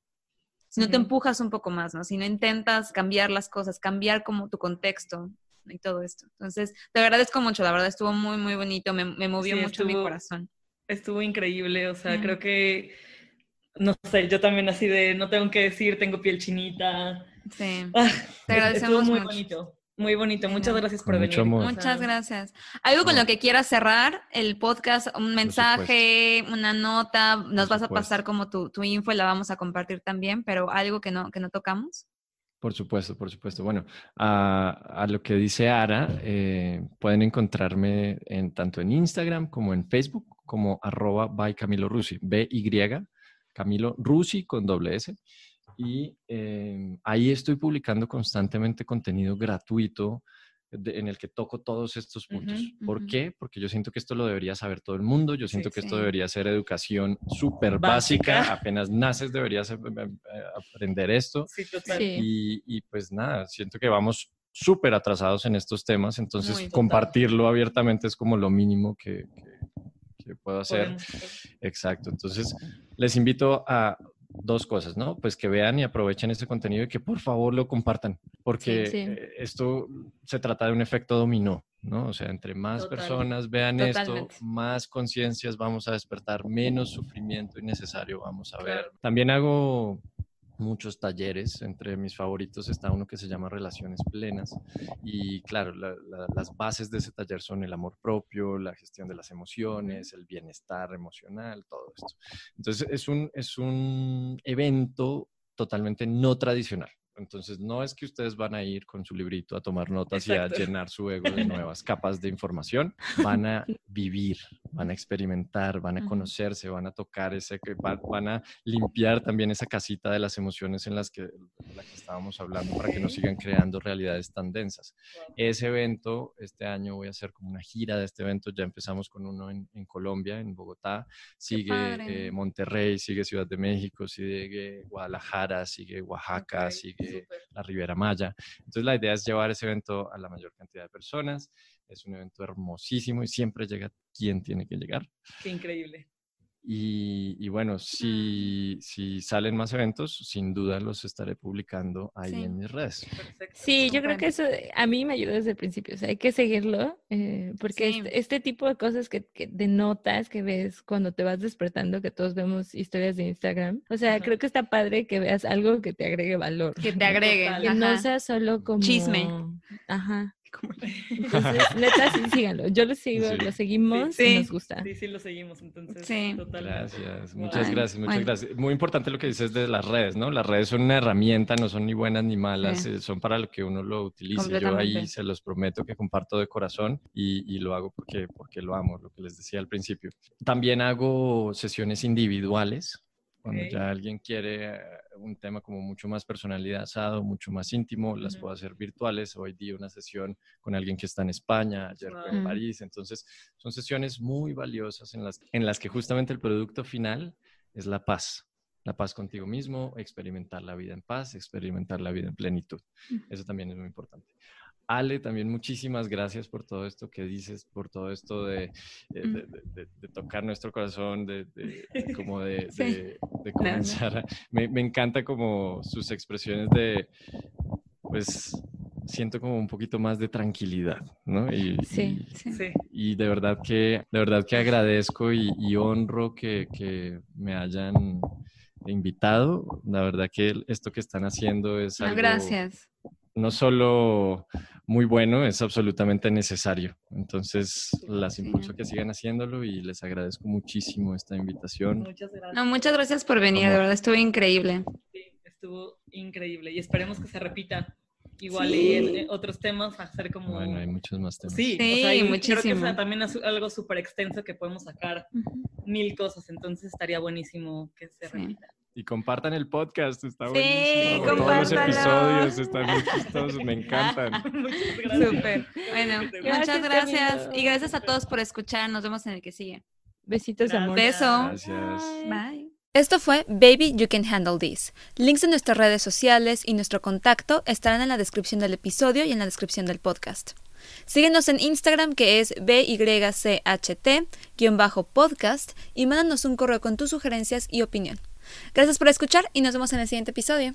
si no te empujas un poco más, ¿no? Si no intentas cambiar las cosas, cambiar como tu contexto y todo esto. Entonces, te agradezco mucho, la verdad estuvo muy, muy bonito, me, me movió Sí, mucho mi estuvo- corazón. Estuvo increíble, o sea, creo que, no sé, yo también así de, no tengo que decir, tengo piel chinita. Sí, Ah, te estuvo agradecemos muy mucho. bonito, muy bonito. Muchas gracias por Con venir. Muchas gracias. Algo con lo que quieras cerrar el podcast, un mensaje, una nota, nos vas a pasar como tu, tu info y la vamos a compartir también, pero algo que no, que no tocamos. Por supuesto, por supuesto. Bueno, a, a lo que dice Ara, eh, pueden encontrarme en, tanto en Instagram como en Facebook, como arroba by Camilo Rusi, B-Y, Camilo Rusi con doble S. Y eh, ahí estoy publicando constantemente contenido gratuito de- en el que toco todos estos puntos. Ujú, ¿Por ujú. qué? Porque yo siento que esto lo debería saber todo el mundo. Yo siento que esto sí. debería ser educación súper Básica. básica. Apenas naces deberías eh, eh, aprender esto. Sí, total. Sí. Y, y, pues nada, siento que vamos súper atrasados en estos temas, entonces Muy total. compartirlo abiertamente es como lo mínimo que, que- que puedo hacer. Podemos hacer. Exacto, entonces les invito a dos cosas, ¿no? Pues que vean y aprovechen ese contenido y que por favor lo compartan, porque Sí, sí. eh, esto se trata de un efecto dominó, ¿no? O sea, entre más Total. personas vean Totalmente. esto, más conciencias vamos a despertar, menos sufrimiento innecesario vamos a ver. Claro. También hago muchos talleres, entre mis favoritos está uno que se llama Relaciones Plenas y claro, la- la- las bases de ese taller son el amor propio, la gestión de las emociones, el bienestar emocional, todo esto. Entonces es un, es un evento totalmente no tradicional. Entonces no es que ustedes van a ir con su librito a tomar notas y a llenar su ego de nuevas capas de información, van a vivir, van a experimentar, van a conocerse, van a tocar ese, van a limpiar también esa casita de las emociones en las que, de la que estábamos hablando para que no sigan creando realidades tan densas. Ese evento, este año voy a hacer como una gira de este evento, ya empezamos con uno en, en Colombia, en Bogotá, sigue eh, Monterrey, sigue Ciudad de México, sigue Guadalajara, sigue Oaxaca, sigue súper. la Riviera Maya. Entonces la idea es llevar ese evento a la mayor cantidad de personas. Es un evento hermosísimo y siempre llega quien tiene que llegar. Qué increíble. Y, y bueno, si, si salen más eventos, sin duda los estaré publicando ahí Sí. en mis redes. Perfecto. Sí, yo creo que eso a mí me ayudó desde el principio, o sea, hay que seguirlo, eh, porque Sí. este, este tipo de cosas que, que de notas que ves cuando te vas despertando, que todos vemos historias de Instagram, o sea, Ajá. creo que está padre que veas algo que te agregue valor. Que te agreguen. Total. Que no sea solo como... Chisme. Ajá. Entonces, neta, sí, síganlo. Yo lo sigo, Sí. lo seguimos Sí. y nos gusta. Sí, sí lo seguimos, entonces. Sí. Totalmente. Gracias, Wow. muchas gracias, muchas bueno. gracias. Muy importante lo que dices de las redes, ¿no? Las redes son una herramienta, no son ni buenas ni malas, Sí. eh, son para lo que uno lo utilice. Yo ahí se los prometo que comparto de corazón y, y lo hago porque, porque lo amo, lo que les decía al principio. También hago sesiones individuales. Cuando ya alguien quiere eh, un tema como mucho más personalizado, mucho más íntimo, las puedo hacer virtuales. Hoy di una sesión con alguien que está en España, ayer en. París. Entonces, son sesiones muy valiosas en las, en las que justamente el producto final es la paz. La paz contigo mismo, experimentar la vida en paz, experimentar la vida en plenitud. Eso también es muy importante. Ale, también muchísimas gracias por todo esto que dices, por todo esto de, eh, de, Mm. de- de- de tocar nuestro corazón, de, de- como de, Sí. de- de comenzar. a- me, me encanta como sus expresiones de, pues, siento como un poquito más de tranquilidad, ¿no? Y, Sí. y- Sí. Sí. y de verdad que, de verdad que agradezco y, y honro que, que me hayan invitado. La verdad que esto que están haciendo es No, algo gracias. No solo muy bueno, es absolutamente necesario. Entonces, las impulso que sigan haciéndolo y les agradezco muchísimo esta invitación. Muchas gracias. No, muchas gracias por venir, de verdad, estuvo increíble. Sí, estuvo increíble y esperemos que se repita. Igual Sí. y en, en otros temas hacer como... Bueno, hay muchos más temas. Sí, Sí, o sea, y Creo que muchísimo. es también es algo súper extenso que podemos sacar mil cosas, entonces estaría buenísimo que se Sí. repita. Y compartan el podcast, está Sí, buenísimo. Todos los episodios están muy chistosos, me encantan. Muchas gracias. Súper. Bueno, Gracias, muchas gracias. Y gracias a todos por escuchar. Nos vemos en el que sigue. Besitos, Gracias. amor. Beso. Gracias. Bye. Esto fue Baby You Can Handle This. Links de nuestras redes sociales y nuestro contacto estarán en la descripción del episodio y en la descripción del podcast. Síguenos en Instagram que es BYCHT-podcast y mándanos un correo con tus sugerencias y opinión. Gracias por escuchar y nos vemos en el siguiente episodio.